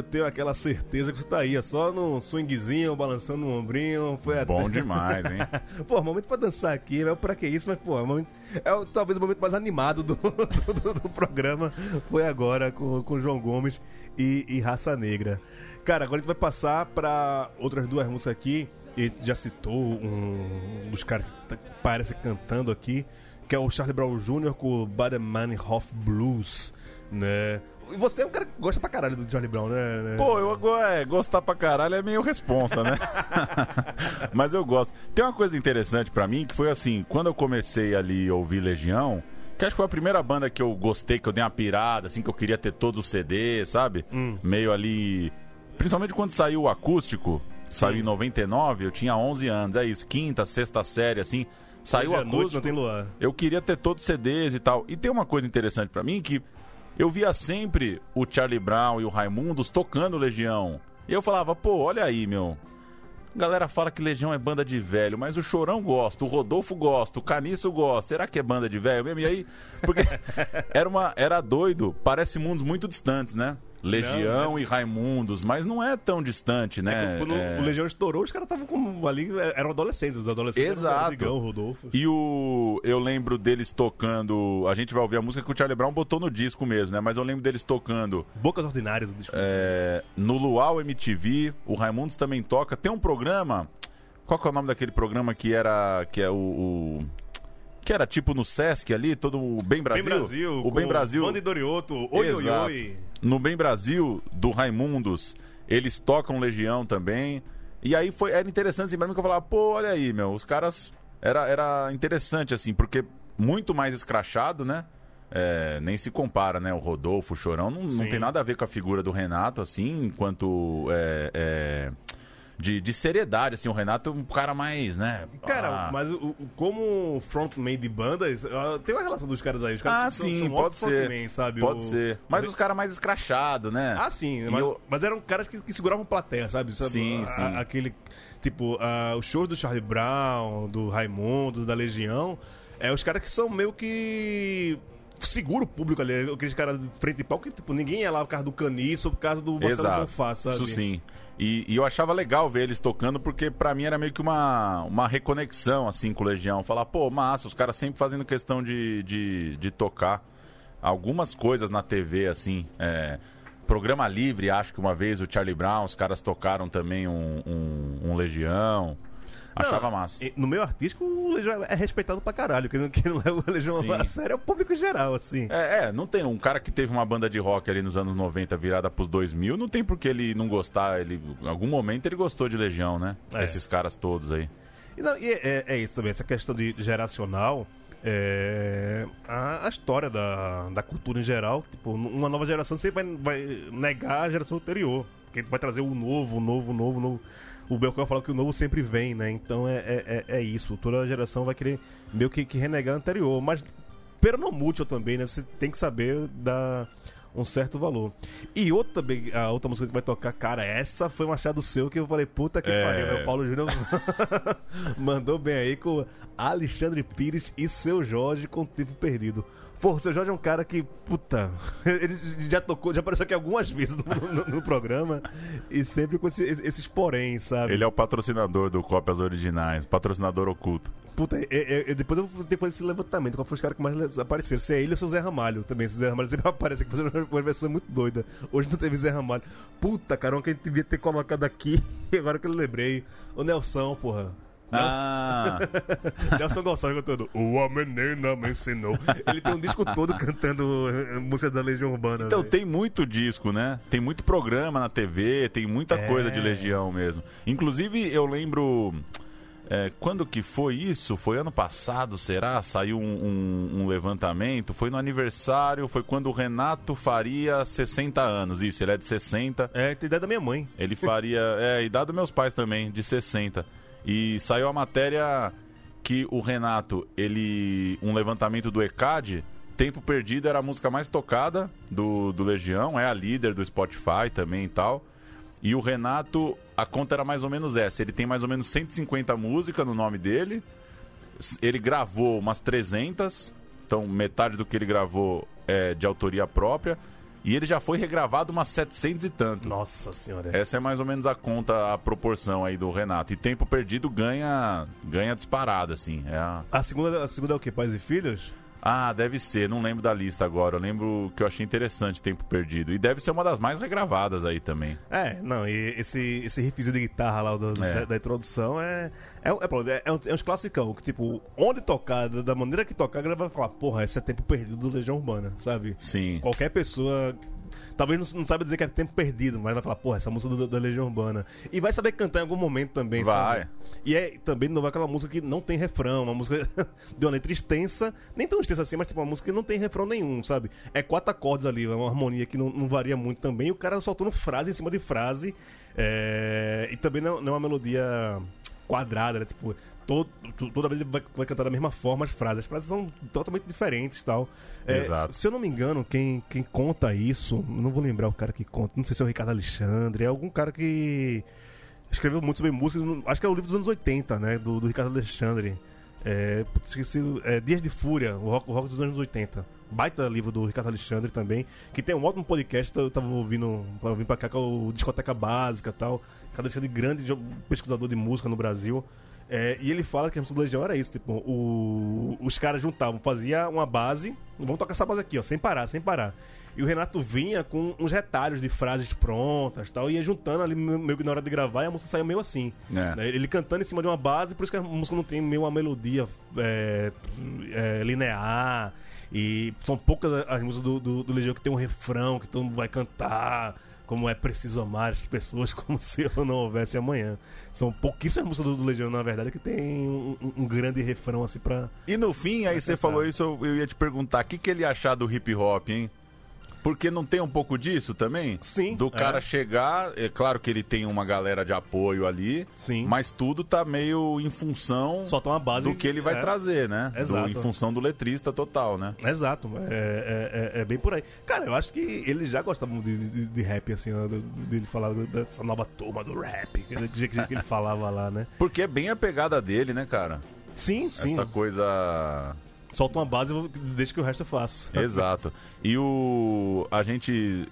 eu tenho aquela certeza que você tá aí, é só no swingzinho, balançando o ombrinho. Foi até- Bom demais, hein? Pô, momento pra dançar aqui, né? Pra que isso? Mas, pô, é, momento- é o- talvez o momento mais animado do, do, do programa. Foi agora com, com João Gomes e, e Raça Negra. Cara, agora a gente vai passar pra outras duas músicas aqui. E já citou um dos caras que tá- parece cantando aqui, que é o Charlie Brown Jr. com o Bademanhoff Blues, né? E você é um cara que gosta pra caralho do Charlie Brown, né? Pô, eu é, gostar pra caralho é meio responsa, né? Mas eu gosto. Tem uma coisa interessante pra mim que foi assim, quando eu comecei ali a ouvir Legião, que acho que foi a primeira banda que eu gostei, que eu dei uma pirada, assim, que eu queria ter todos os CDs, sabe? Meio ali. Principalmente quando saiu o acústico, saiu em 99, eu tinha 11 anos, é isso, quinta, sexta série, assim. Saiu o Hoje noite acústico. não tem luar. Eu queria ter todos os CDs e tal. E tem uma coisa interessante pra mim que eu via sempre o Charlie Brown e o Raimundos tocando Legião. E eu falava, pô, olha aí, meu. A galera fala que Legião é banda de velho, mas o Chorão gosta, o Rodolfo gosta, o Caniço gosta. Será que é banda de velho mesmo? E aí, porque era uma era doido, parece mundos muito distantes, né? Legião e Raimundos, mas não é tão distante, né? É, quando É. o Legião estourou, os caras estavam como ali, eram adolescentes, os adolescentes. Exato. Eram o Digão, o Rodolfo. E o. Eu lembro deles tocando. A gente vai ouvir a música que o Charlie Brown botou no disco mesmo, né? Mas eu lembro deles tocando Bocas Ordinárias é, no Luau MTV. O Raimundos também toca. Tem um programa. Qual que é o nome daquele programa que era. Que é o. o- que era tipo no Sesc ali, todo o Bem Brasil. Bem Brasil. O Bem com Brasil. Banda e Dorioto. Oi, oi, Exato. oi. No Bem Brasil, do Raimundos, eles tocam Legião também. E aí foi, era interessante assim, pra mim que eu falava, pô, olha aí, meu, os caras. Era, era interessante, assim, porque muito mais escrachado, né? É, nem se compara, né? O Rodolfo, o Chorão, não, não tem nada a ver com a figura do Renato, assim, enquanto. é, é, de, de seriedade, assim, o Renato é um cara mais, né? Cara, ah, mas o, o- como frontman de bandas, ah, tem uma relação dos caras aí. Os caras Ah, são, sim, são pode ser. frontman, sabe? Pode O- ser. Mas os caras mais escrachados, né? Ah, sim, mas, eu- mas eram caras que, que seguravam plateia, sabe? Sabe? Sim, A- sim. aquele, tipo, ah, os shows do Charlie Brown, do Raimundo, da Legião, é os caras que são meio que segura o público ali, aqueles caras de frente e palco que, tipo, ninguém é lá por causa do caniço ou por causa do Marcelo. Bonfá, sabe? Isso sim. E, e eu achava legal ver eles tocando, porque pra mim era meio que uma, uma reconexão, assim, com o Legião. Falar, pô, massa, os caras sempre fazendo questão de, de, de tocar algumas coisas na TV, assim. é, programa Livre, acho que uma vez o Charlie Brown, os caras tocaram também um, um, um Legião. Achava massa. No meio artístico, o Legião é respeitado pra caralho. Quem não, quem não leva o Legião Sim. a sério é o público geral, assim. É, é, não tem um cara que teve uma banda de rock ali nos anos 90 virada pros 2000, não tem por que ele não gostar, ele em algum momento ele gostou de Legião, né? É. Esses caras todos aí. E, não, e é, é- é isso também, essa questão de geracional. É, a, a história da, da cultura em geral, tipo, uma nova geração sempre vai, vai negar a geração anterior. Porque vai trazer o novo, o novo, o novo, o novo. O Belchior fala que o novo sempre vem, né? Então é, é, é- é isso. Toda geração vai querer meio que, que renegar a anterior. Mas pero não mútil também, né? Você tem que saber dar um certo valor. E outra, a outra música que vai tocar, cara, essa foi um achado seu que eu falei, puta que É. pariu, né? O Paulo Júnior mandou bem aí com Alexandre Pires e seu Jorge com tempo perdido. Pô, o seu Jorge é um cara que, puta, ele já tocou, já apareceu aqui algumas vezes no, no- no programa e sempre com esse- esses porém, sabe? Ele é o patrocinador do Cópias Originais, patrocinador oculto. Puta, é- é- é- depois eu depois desse levantamento, qual foi os caras que mais apareceram? Se é ele ou se é o Zé Ramalho também. Se o Zé Ramalho sempre aparece aqui fazendo uma versão muito doida. Hoje não teve Zé Ramalho. Puta, caramba, que a gente devia ter colocado aqui. Agora que eu lembrei. O Nelson, porra. Ah, Nelson Gonçalves cantando O A Menina Me Ensinou. Ele tem um disco todo cantando eh, música da Legião Urbana. então velho. tem muito disco, né? Tem muito programa na TV, tem muita É. coisa de Legião mesmo. Inclusive, eu lembro. é, quando que foi isso? Foi ano passado, será? Saiu um, um- um levantamento. Foi no aniversário, foi quando o Renato faria 60 anos. Isso, ele é de 60. É, tem ideia da minha mãe. Ele faria. É, idade dos meus pais também, de 60. E saiu a matéria que o Renato, ele. Um levantamento do ECAD. Tempo Perdido era a música mais tocada do, do Legião, é a líder do Spotify também e tal. E o Renato, a conta era mais ou menos essa. Ele tem mais ou menos 150 músicas no nome dele. Ele gravou umas 300. Então, metade do que ele gravou é de autoria própria. E ele já foi regravado umas 700 e tanto. Nossa senhora. Essa é mais ou menos a conta, a proporção aí do Renato. E Tempo Perdido ganha ganha disparada, assim. É a... A segunda, a segunda é o quê? Pais e Filhos? Ah, deve ser, não lembro da lista agora. Eu lembro que eu achei interessante Tempo Perdido. E deve ser uma das mais regravadas aí também. É, não, e esse, esse riffzinho de guitarra lá do- É. da, da introdução é. É, é, é, é, um- é uns classicão, que tipo, onde tocar, da maneira que tocar, a galera vai falar, porra, esse é tempo perdido do Legião Urbana, sabe? Sim. Qualquer pessoa. Talvez não, não saiba dizer que é tempo perdido, mas vai falar, porra, essa música do- da Legião Urbana. E vai saber cantar em algum momento também, Vai. sabe? E é também de novo aquela música que não tem refrão, uma música de uma letra extensa, nem tão extensa assim, mas tipo uma música que não tem refrão nenhum, sabe? É quatro acordes ali, é uma harmonia que não, não varia muito também, e o cara soltando frase em cima de frase, é, e também não, não é uma melodia quadrada, né? Tipo, todo, to- toda vez ele vai, vai cantar da mesma forma as frases. As frases são totalmente diferentes e tal. É, Exato. Se eu não me engano, quem, quem conta isso, eu não vou lembrar o cara que conta, não sei se é o Ricardo Alexandre, é algum cara que escreveu muito sobre música, acho que é o livro dos anos 80, né? Do, do Ricardo Alexandre. É, esqueci, é, Dias de Fúria, o rock, o rock dos anos 80. Baita livro do Ricardo Alexandre também, que tem um ótimo podcast, eu tava ouvindo, pra vir pra cá, que é o Discoteca Básica e tal. Ricardo Alexandre, grande pesquisador de música no Brasil. É, e ele fala que a música do Legião era isso, tipo, o- os caras juntavam, fazia uma base, vamos tocar essa base aqui, ó, sem parar, sem parar. E o Renato vinha com uns retalhos de frases prontas tal, e ia juntando ali meio meio que na hora de gravar e a música saiu meio assim. É. Né? Ele cantando em cima de uma base, por isso que a música não tem meio uma melodia é, é, linear. E são poucas as músicas do, do, do Legião que tem um refrão, que todo mundo vai cantar. Como é preciso amar as pessoas como se eu não houvesse amanhã. São pouquíssimas músicas do, do Legião, na verdade, que tem um, um- grande refrão assim pra. E no fim, aí você falou isso, eu, eu ia te perguntar, o que, que ele achar do hip hop, hein? Porque não tem um pouco disso também? Sim, Do cara é. chegar, é claro que ele tem uma galera de apoio ali, Sim. mas tudo tá meio em função Solta uma base. do que ele vai é. trazer, né? Do- Exato. em função do letrista total, né? Exato, é, é, é- é bem por aí. Cara, eu acho que eles já gostavam de, de, de rap, assim, do- dele falar dessa nova turma do rap, que, que, que ele falava lá, né? Porque é bem a pegada dele, né, cara? Sim, sim. Essa coisa Solta uma base e deixa que o resto eu faço. Exato. E o. A gente.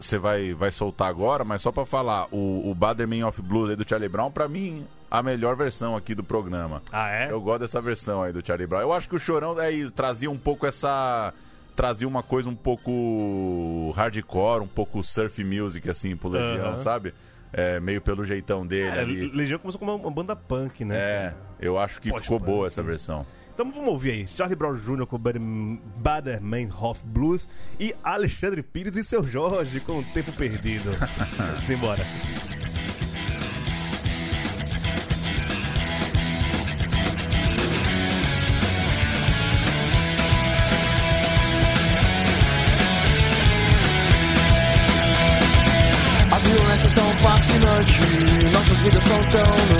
Você vai, vai soltar agora, mas só pra falar, o, o Baderman of Blues aí do Charlie Brown, pra mim, a melhor versão aqui do programa. Ah, é? Eu gosto dessa versão aí do Charlie Brown. Eu acho que o Chorão aí trazia um pouco essa. Trazia uma coisa um pouco hardcore, um pouco surf music, assim, pro Legião, Aham. sabe? É, meio pelo jeitão dele É, ali. Legião começou como uma, banda punk, né? É, eu acho que ficou Pós-punk. boa essa versão. Então vamos ouvir aí. Charlie Brown Jr. com Bader- Baderman Hoff Blues e Alexandre Pires e seu Jorge com o Tempo Perdido. Simbora. A violência é tão fascinante, nossas vidas são tão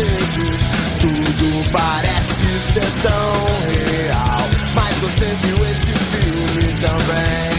acesos. Tudo parece ser tão real, mas você viu esse filme também.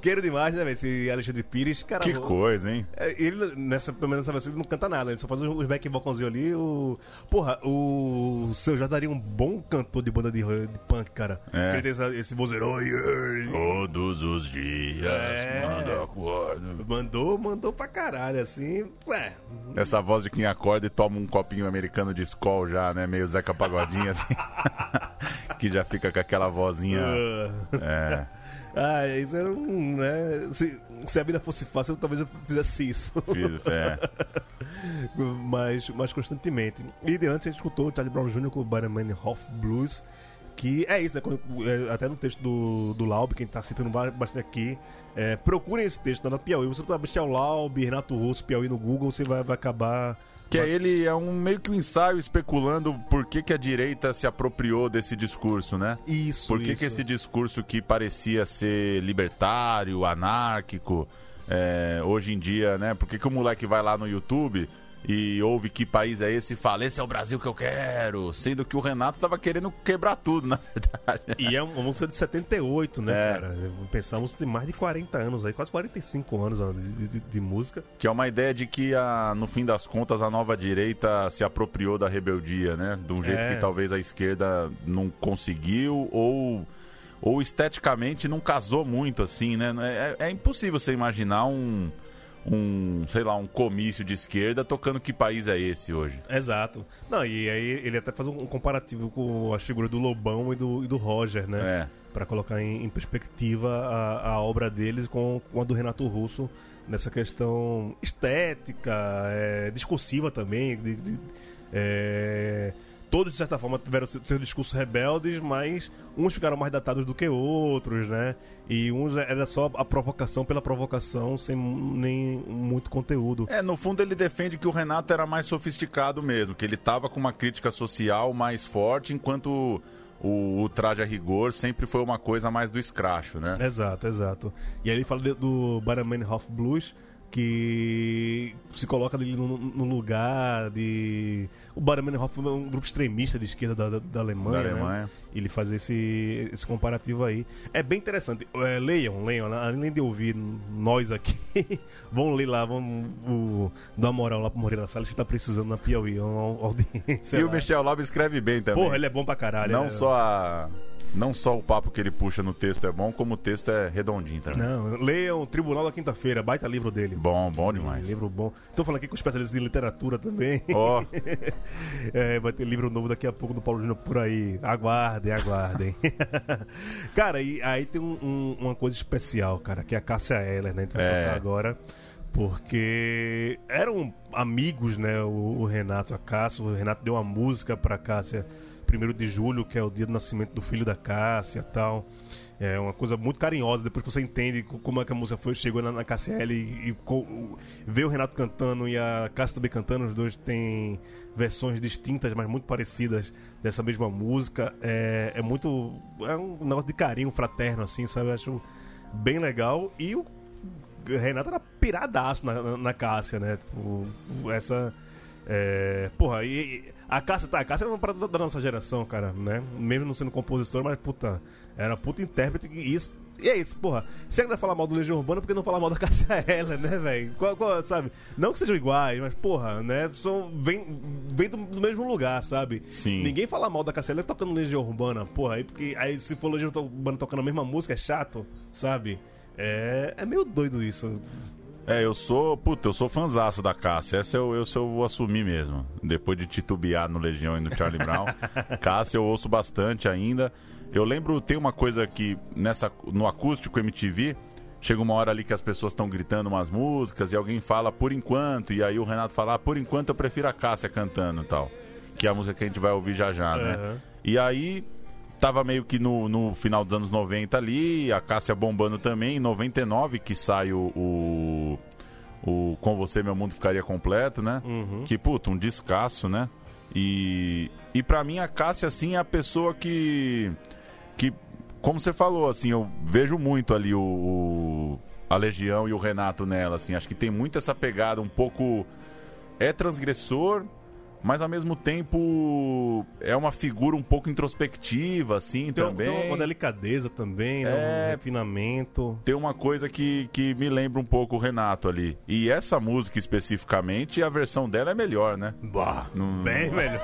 Roqueiro demais, né, velho? Esse Alexandre Pires, cara. Que o- coisa, hein? É, Ele, nessa, pelo menos nessa versão, ele não canta nada, ele só faz os back vocalzinhos ali. O... Porra, o seu já daria um bom cantor de banda de, de punk, cara. É. Ele tem essa- esse vozeirão. Todos os dias, É. manda acordo. Mandou, mandou pra caralho, assim. Ué, Essa voz de quem acorda e toma um copinho americano de Skol já, né? Meio Zeca Pagodinho, assim. que já fica com aquela vozinha. É. Ah, isso era um, né? Se, se a vida fosse fácil, talvez eu fizesse isso. Filho, é. mais, mais constantemente. E de antes a gente escutou o Charlie Brown Jr. com o Bannerman Hoff Blues. Que é isso, né? É, até no texto do, do Laub, quem tá citando ba- bastante aqui. É, procurem esse texto, tá na Piauí. Você botar Michel Laub, Renato Russo, Piauí no Google, você vai, vai acabar. Que é ele é um meio que um ensaio especulando por que, que a direita se apropriou desse discurso, né? Isso. Por que, isso. que esse discurso que parecia ser libertário, anárquico, é, hoje em dia, né? Por que, que o moleque vai lá no YouTube e ouve que país é esse e fala, esse é o Brasil que eu quero. Sendo que o Renato tava querendo quebrar tudo, na verdade. E é uma música de 78, né, É. cara? Pensamos em mais de 40 anos aí, quase 45 anos ó, de, de- de música. Que é uma ideia de que, a, no fim das contas, a nova direita se apropriou da rebeldia, né? De um jeito É. que talvez a esquerda não conseguiu ou, ou esteticamente não casou muito, assim, né? É, é impossível você imaginar um, um, sei lá, um comício de esquerda tocando que país é esse hoje. Exato. Não, e aí ele até faz um comparativo com as figuras do Lobão e do, e do Roger, né? É. Pra colocar em, em perspectiva a, a obra deles com, com a do Renato Russo nessa questão estética, é, discursiva também. de- de- é, todos, de certa forma, tiveram se- seus discursos rebeldes, mas uns ficaram mais datados do que outros, né? E uns era só a provocação pela provocação, sem nem muito conteúdo. É, no fundo ele defende que o Renato era mais sofisticado mesmo, que ele tava com uma crítica social mais forte, enquanto o, o traje a rigor sempre foi uma coisa mais do escracho, né? Exato, exato. E aí ele fala do Baramannhof Blues, que se coloca ali no, no lugar de. O Baramannhof é um grupo extremista de esquerda da, da, da Alemanha. Da né? Alemanha. Ele faz esse, esse comparativo aí. É bem interessante. É, leiam, leiam. né? Além de ouvir nós aqui, vão ler lá, vão o, dar uma moral lá pro Moreira Salles que tá precisando na Piauí. É uma audiência. E o lá. Michel Lobo escreve bem também. Porra, ele é bom pra caralho. não é- só a, não só o papo que ele puxa no texto é bom, como o texto é redondinho também. Não, leiam Tribunal da Quinta-feira, baita livro dele. Bom, bom demais. Livro bom. Tô falando aqui com especialistas em literatura também. Ó, É, vai ter livro novo daqui a pouco do Paulo Júnior por aí. Aguardem, aguardem. cara, e aí tem um- um- uma coisa especial, cara, que é a Cássia Eller, né? A gente vai É. agora. Porque eram amigos, né? O, o Renato a Cássia. O Renato deu uma música pra Cássia, 1 de julho, que é o dia do nascimento do filho da Cássia tal. É uma coisa muito carinhosa, depois que você entende co- como é que a música foi, chegou na, na KCL e, e vê o Renato cantando e a Cássia também cantando, os dois têm versões distintas, mas muito parecidas dessa mesma música. É, é muito. É um negócio de carinho fraterno, assim, sabe? Eu acho bem legal. E o Renato era piradaço na, na, na Cássia, né? Tipo, essa. É, porra, e a Cássia, tá, a Cássia era uma parada da, nossa geração, cara, né? Mesmo não sendo compositor, mas puta, era puta intérprete e isso. E é isso, porra. Se ainda falar mal do Legião Urbana, por que não falar mal da Cássia Eller, né, velho? Sabe? Não que sejam iguais, mas, porra, né? São, vem vem do, do mesmo lugar, sabe? Sim. Ninguém fala mal da Cássia Eller tocando Legião Urbana, porra. Aí, porque, aí se for Legião Urbana tocando a mesma música, é chato, sabe? É, é meio doido isso. É, eu sou, puta, eu sou fanzaço da Cássia. Essa eu, eu, eu vou assumir mesmo. Depois de titubear no Legião e no Charlie Brown. Cássia eu ouço bastante ainda. Eu lembro, tem uma coisa que nessa, no acústico MTV, chega uma hora ali que as pessoas estão gritando umas músicas e alguém fala por enquanto, e aí o Renato fala, ah, por enquanto eu prefiro a Cássia cantando e tal. Que é a música que a gente vai ouvir já já, né? E aí tava meio que no, no final dos anos 90 ali, a Cássia bombando também, em 99 que sai o, o, o Com Você Meu Mundo Ficaria Completo, né? Uhum. Que, puta, um descasso, né? E, e pra mim a Cássia, assim, é a pessoa que, que, como você falou, assim, eu vejo muito ali o, o- a Legião e o Renato nela, assim, acho que tem muito essa pegada um pouco... É transgressor, mas ao mesmo tempo é uma figura um pouco introspectiva, assim, Tem, também. tem uma delicadeza também, né? É. um refinamento. Tem uma coisa que, que me lembra um pouco o Renato ali. E essa música especificamente, a versão dela é melhor, né? Bah, Não- bem melhor.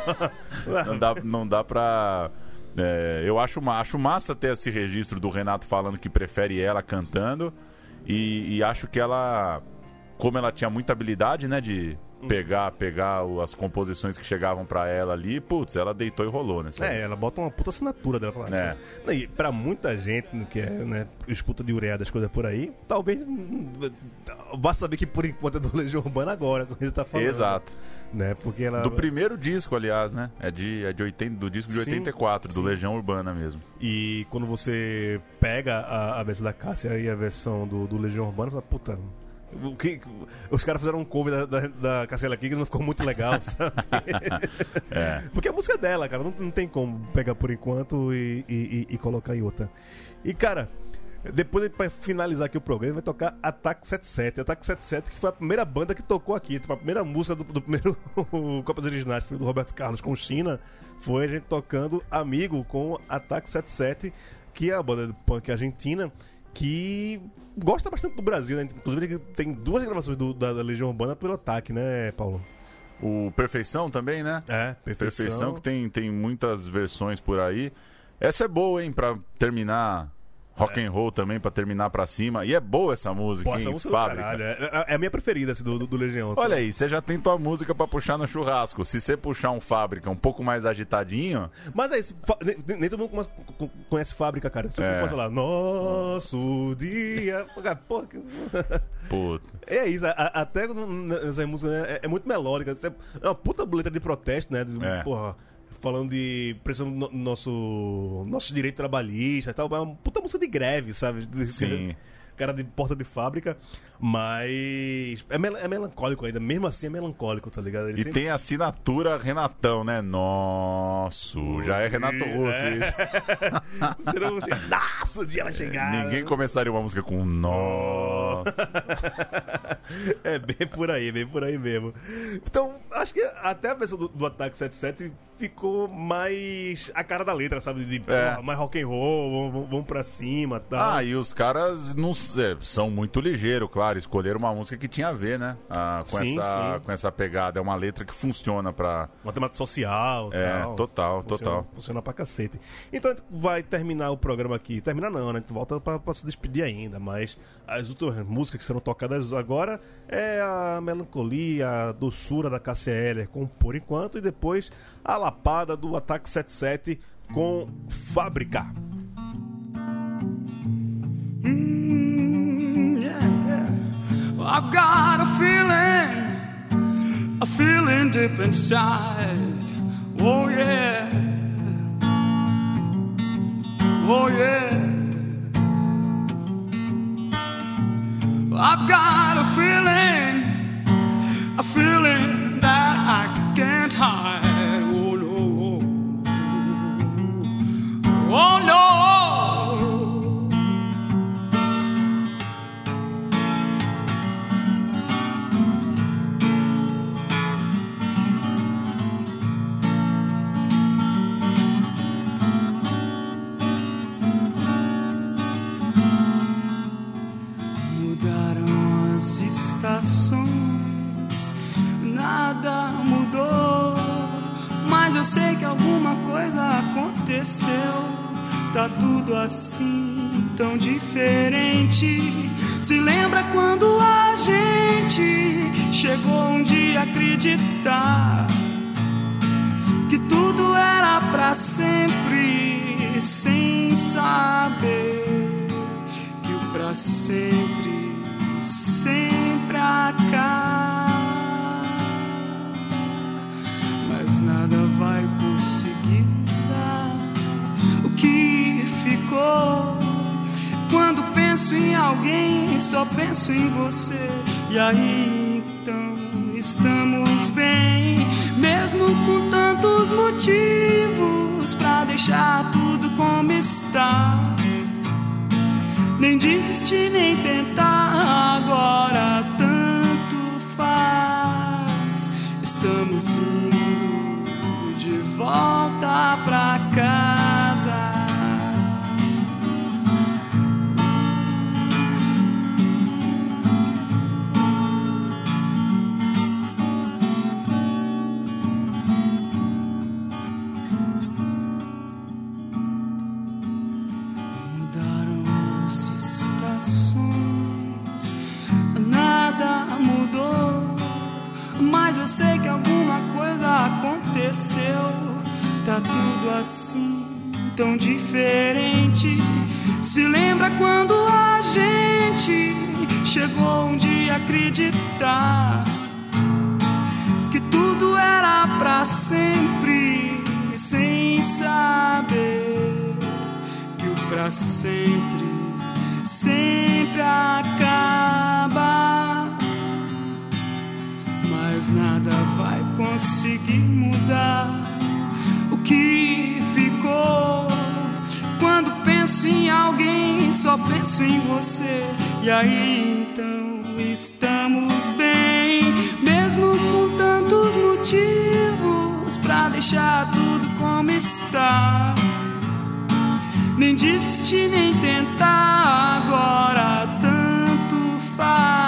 Não dá, não dá pra. é, eu acho, acho massa ter esse registro do Renato falando que prefere ela cantando. E, e acho que ela, como ela tinha muita habilidade, né, de pegar, pegar o- as composições que chegavam pra ela ali, putz, ela deitou e rolou, né? sabe? É, ela bota uma puta assinatura dela. Fala, É. assim. E pra muita gente que é, né, escuta de ureia das coisas por aí, talvez hum, vá saber que por enquanto é do Legião Urbana agora, quando ele tá falando. Exato. Né, porque ela... Do primeiro disco, aliás, né? É, de, é de 80, do disco de Sim, 84, do sim. Legião Urbana mesmo. E quando você pega a, a versão da Cássia e a versão do, do Legião Urbana, você fala, puta. O que, os caras fizeram um cover da, da, da Cassiela aqui que não ficou muito legal, sabe? É. Porque a música é dela, cara. Não, não tem como pegar por enquanto e, e, e- colocar em outra. E, cara, Depois, pra finalizar aqui o programa, vai tocar Ataque 77. Ataque 77, que foi a primeira banda que tocou aqui. Tipo, a primeira música do, do primeiro Copas Originais, que foi do Roberto Carlos com China, foi a gente tocando Amigo com Ataque 77, que é a banda de punk argentina, que gosta bastante do Brasil, né? Inclusive, ele tem duas gravações do- da, da Legião Urbana pelo Ataque, né, Paulo? O Perfeição também, né? É, Perfeição, que tem, tem muitas versões por aí. Essa é boa, hein, pra terminar rock and roll também, pra terminar pra cima. E é boa essa música, Pô, essa hein? música do Fábrica. caralho. É, é a minha preferida assim, do, do, do Legião. Olha aí, você já tem tua música pra puxar no churrasco. Se você puxar um Fábrica um pouco mais agitadinho, Mas é isso, nem, nem todo mundo conhece, co- conhece fábrica, cara. Você É. pode falar, nosso dia. Porra, que- pô, é isso, a- a- até essa música né, é, é muito melódica. É uma puta letra de protesto, né? de- É. Porra, falando de pressão no nosso, nosso direito trabalhista e tal. É uma puta música de greve, sabe? Sim. Cara de porta de fábrica, mas é, mel- é melancólico ainda, mesmo assim é melancólico, tá ligado? Ele E sempre- tem a assinatura Renatão, né? Nosso. Já é Renato Russo isso. Será um... Nossa, o dia vai chegar. Ninguém começaria uma música com Nossa. É bem por aí, bem por aí mesmo. Então, acho que até a versão do, do Ataque 77 ficou mais a cara da letra, sabe? De É. porra, mais rock and roll, vamos, vamos- vamos pra cima tal. Ah, e os caras não, é, são muito ligeiros, claro. Escolheram uma música que tinha a ver, né? Ah, com, Sim, essa, sim. com essa pegada. É uma letra que funciona pra. Uma temática social É, tal. total, Funciona- total. Funciona pra cacete. Então a gente vai terminar o programa aqui. Terminar não, né? A gente volta pra, pra se despedir ainda. Mas as outras músicas que serão tocadas agora é a melancolia, a doçura da Cassia Eller com Por Enquanto. E depois a lapada do Ataque 77 com Fábrica. yeah, yeah. Well, I've got a feeling, a feeling deep inside. Oh yeah, oh yeah. I've got a feeling, a feeling that I can't hide. Oh no, oh no. Coisa aconteceu. Tá tudo assim, tão diferente. Se lembra quando a gente chegou um dia a acreditar que tudo era pra sempre, sem saber só penso em você. E aí então estamos bem, mesmo com tantos motivos pra deixar tudo como está. Nem desistir, nem tentar, agora tão diferente. Se lembra quando a gente chegou um dia a acreditar que tudo era pra sempre, sem saber que o pra sempre sempre acaba. Mas nada vai conseguir mudar em alguém, só penso em você. E aí então estamos bem, mesmo com tantos motivos pra deixar tudo como está. Nem desistir, nem tentar agora tanto faz.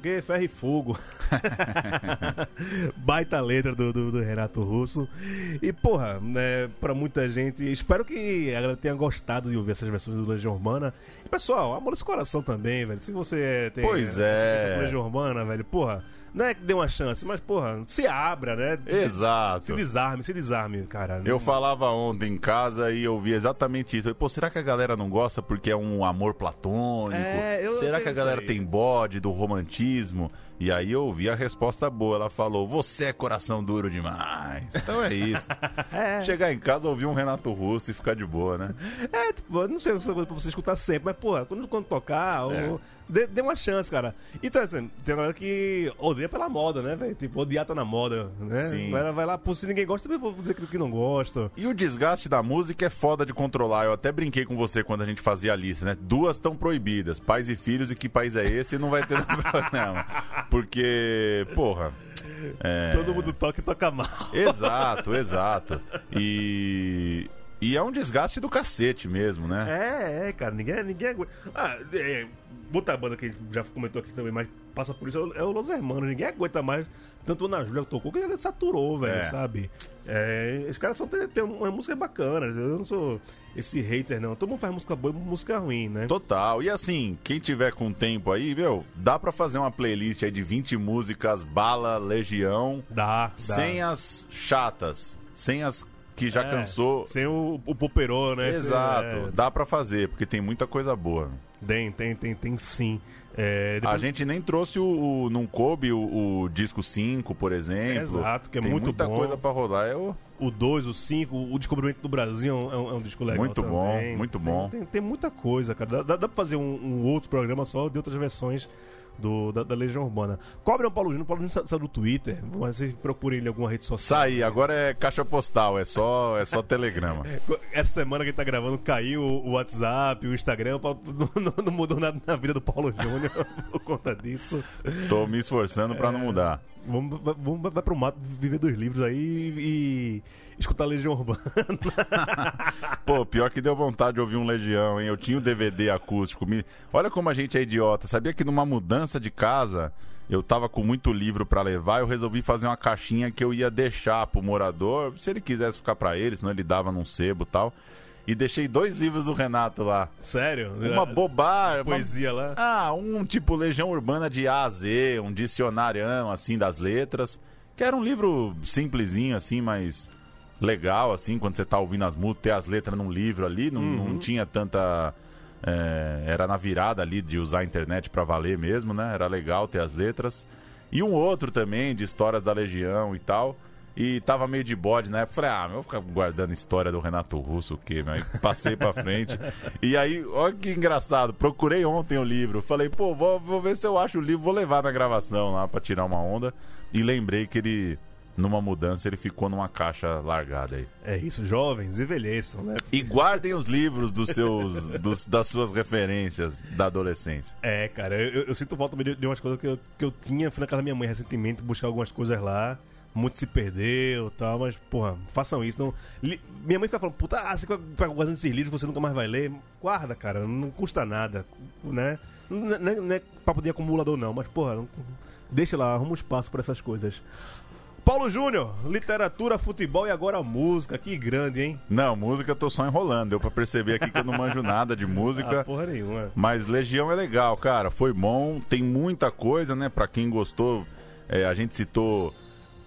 Aqui é ferro e fogo. Baita letra do, do, do Renato Russo. E, porra, né, pra muita gente, espero que a galera tenha gostado de ouvir essas versões do Legião Urbana. E, pessoal, amor esse coração também, velho. Se você tem. Pois é. Legião Urbana, velho, porra. Não é que dê uma chance, mas, porra, se abra, né? Exato. Se desarme, se desarme, cara. Eu falava ontem em casa e eu vi exatamente isso. Eu, Pô, será que a galera não gosta porque é um amor platônico? É, eu será que a galera tem bode do romantismo? E aí eu ouvi a resposta boa. Ela falou: Você é coração duro demais. Então é isso. Chegar em casa, ouvir um Renato Russo e ficar de boa, né? É, tipo, não sei se é coisa pra você escutar sempre, mas, porra, quando, quando tocar, É. ou- dê, dê uma chance, cara. Então, assim, tem galera que odeia pela moda, né, velho? Tipo, odiar tá na moda, né? Sim. Vai, vai lá, pô, se ninguém gosta, também vou dizer que, não gosto. E o desgaste da música é foda de controlar. Eu até brinquei com você quando a gente fazia a lista, né? Duas estão proibidas: pais e filhos, e que país é esse? Não vai ter no programa. Porque, porra. é- Todo mundo toca e toca mal. Exato, exato. E. E é um desgaste do cacete mesmo, né? É, é, cara, ninguém, ninguém aguenta. Ah, é, outra banda que a gente já comentou aqui também, mas passa por isso, é o- é Los Hermanos. Ninguém aguenta mais. Tanto o Ana Júlia tocou que ele saturou, velho, É. sabe? É, os caras só têm, têm uma música bacana. Eu não sou esse hater, não. Todo mundo faz música boa e música ruim, né? Total. E assim, quem tiver com tempo aí, meu, dá pra fazer uma playlist aí de 20 músicas, bala, legião, Dá, dá. sem as chatas, sem as que já É, cansou. Sem o, o poperô, né? Exato. Sem- Dá pra fazer, porque tem muita coisa boa. é, tem, tem, tem, tem sim. É, A depois- gente nem trouxe o, o não coube o, o disco 5, por exemplo. Exato, que é tem muito muita bom. coisa pra rolar. É o O 2, o 5, o Descobrimento do Brasil é um, é um disco legal Muito bom, também. muito Tem- bom. Tem, tem muita coisa, cara. Dá, dá, dá pra fazer um, um outro programa só de outras versões do, da, da Legião Urbana. Cobre o Paulo Júnior. O Paulo Júnior sa- saiu do Twitter. Mas vocês procurem ele em alguma rede social. Saí, agora é caixa postal, é só, é só telegrama. Essa semana que ele tá gravando, caiu o WhatsApp, o Instagram. Não, não- não mudou nada na vida do Paulo Júnior por conta disso. Tô me esforçando pra não mudar. Vamos, vamos vai pro mato viver dos livros aí e, escutar Legião Urbana. Pô, pior que deu vontade de ouvir um Legião, hein? Eu tinha o DVD acústico. Me... Olha como a gente é idiota. Sabia que numa mudança de casa, eu tava com muito livro pra levar, eu resolvi fazer uma caixinha que eu ia deixar pro morador, se ele quisesse ficar pra ele, senão ele dava num sebo e tal. E deixei dois livros do Renato lá. Sério? Uma bobagem. uma- poesia lá. Ah, um tipo Legião Urbana de A a Z, um dicionário assim das letras. Que era um livro simplesinho, assim, mas legal, assim, quando você tá ouvindo as músicas, ter as letras num livro ali, não, não tinha tanta. é, era na virada ali de usar a internet pra valer mesmo, né? Era legal ter as letras. E um outro também, de histórias da Legião e tal. E tava meio de bode, né? Falei, ah, eu vou ficar guardando história do Renato Russo, o quê? Mas passei pra frente. E aí, olha que engraçado. Procurei ontem o livro. Falei, pô, vou, vou ver se eu acho o livro, vou levar na gravação lá pra tirar uma onda. E lembrei que ele, numa mudança, ele ficou numa caixa largada aí. É isso, jovens, envelheçam, né? E guardem os livros dos seus, dos, das suas referências da adolescência. É, cara, eu, eu sinto falta de, de umas coisas que eu, que eu tinha. Fui na casa da minha mãe recentemente buscar algumas coisas lá. Muito se perdeu e tal, mas, porra, façam isso. Não... Li- Minha mãe fica falando, puta, ah, você fica guardando esses livros você nunca mais vai ler. Guarda, cara, não custa nada, né? Não, não é- não é papo de acumulador, não, mas, porra, não- deixa lá, arruma um espaço pra essas coisas. Paulo Júnior, literatura, futebol e agora música. Que grande, hein? Não, música eu tô só enrolando. Deu pra perceber aqui que eu não manjo nada de música. Ah, porra nenhuma. Mas Legião é legal, cara. Foi bom. Tem muita coisa, né? Pra quem gostou, é, a gente citou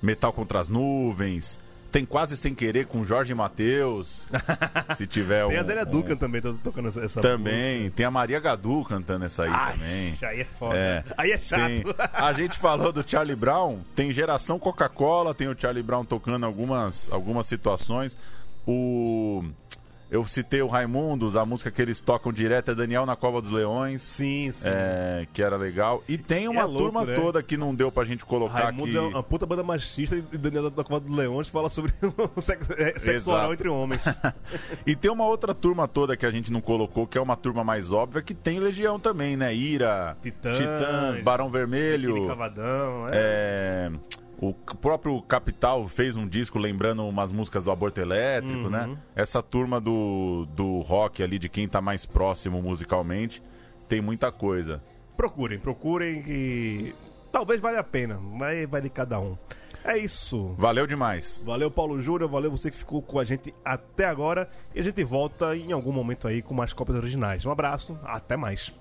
Metal contra as Nuvens. Tem quase sem querer com Jorge Matheus. se tiver Tem um, a Zélia um- Ducan também to- tocando essa essa Também. música. Tem a Maria Gadu cantando essa aí Ai, também. Aí é foda. É. Aí é chato. Tem- a gente falou do Charlie Brown, tem geração Coca-Cola, tem o Charlie Brown tocando algumas, algumas situações. O. Eu citei o Raimundos, a música que eles tocam direto é Daniel na Cova dos Leões. Sim, sim. é, que era legal. E tem uma É louco, turma né? toda que não deu pra gente colocar Raimundos aqui. é uma puta banda machista e Daniel da Cova do Leões fala sobre o sexo, é, oral entre homens. E tem uma outra turma toda que a gente não colocou, que é uma turma mais óbvia, que tem Legião também, né? Ira, Titãs, Barão Aquele Vermelho. Cavadão, é. É, o próprio Capital fez um disco lembrando umas músicas do aborto elétrico, né? Essa turma do, do rock ali, de quem tá mais próximo musicalmente, tem muita coisa. Procurem, procurem que talvez valha a pena, mas vai de cada um. É isso. Valeu demais. Valeu, Paulo Júnior. Valeu você que ficou com a gente até agora. E a gente volta em algum momento aí com mais cópias originais. Um abraço, até mais.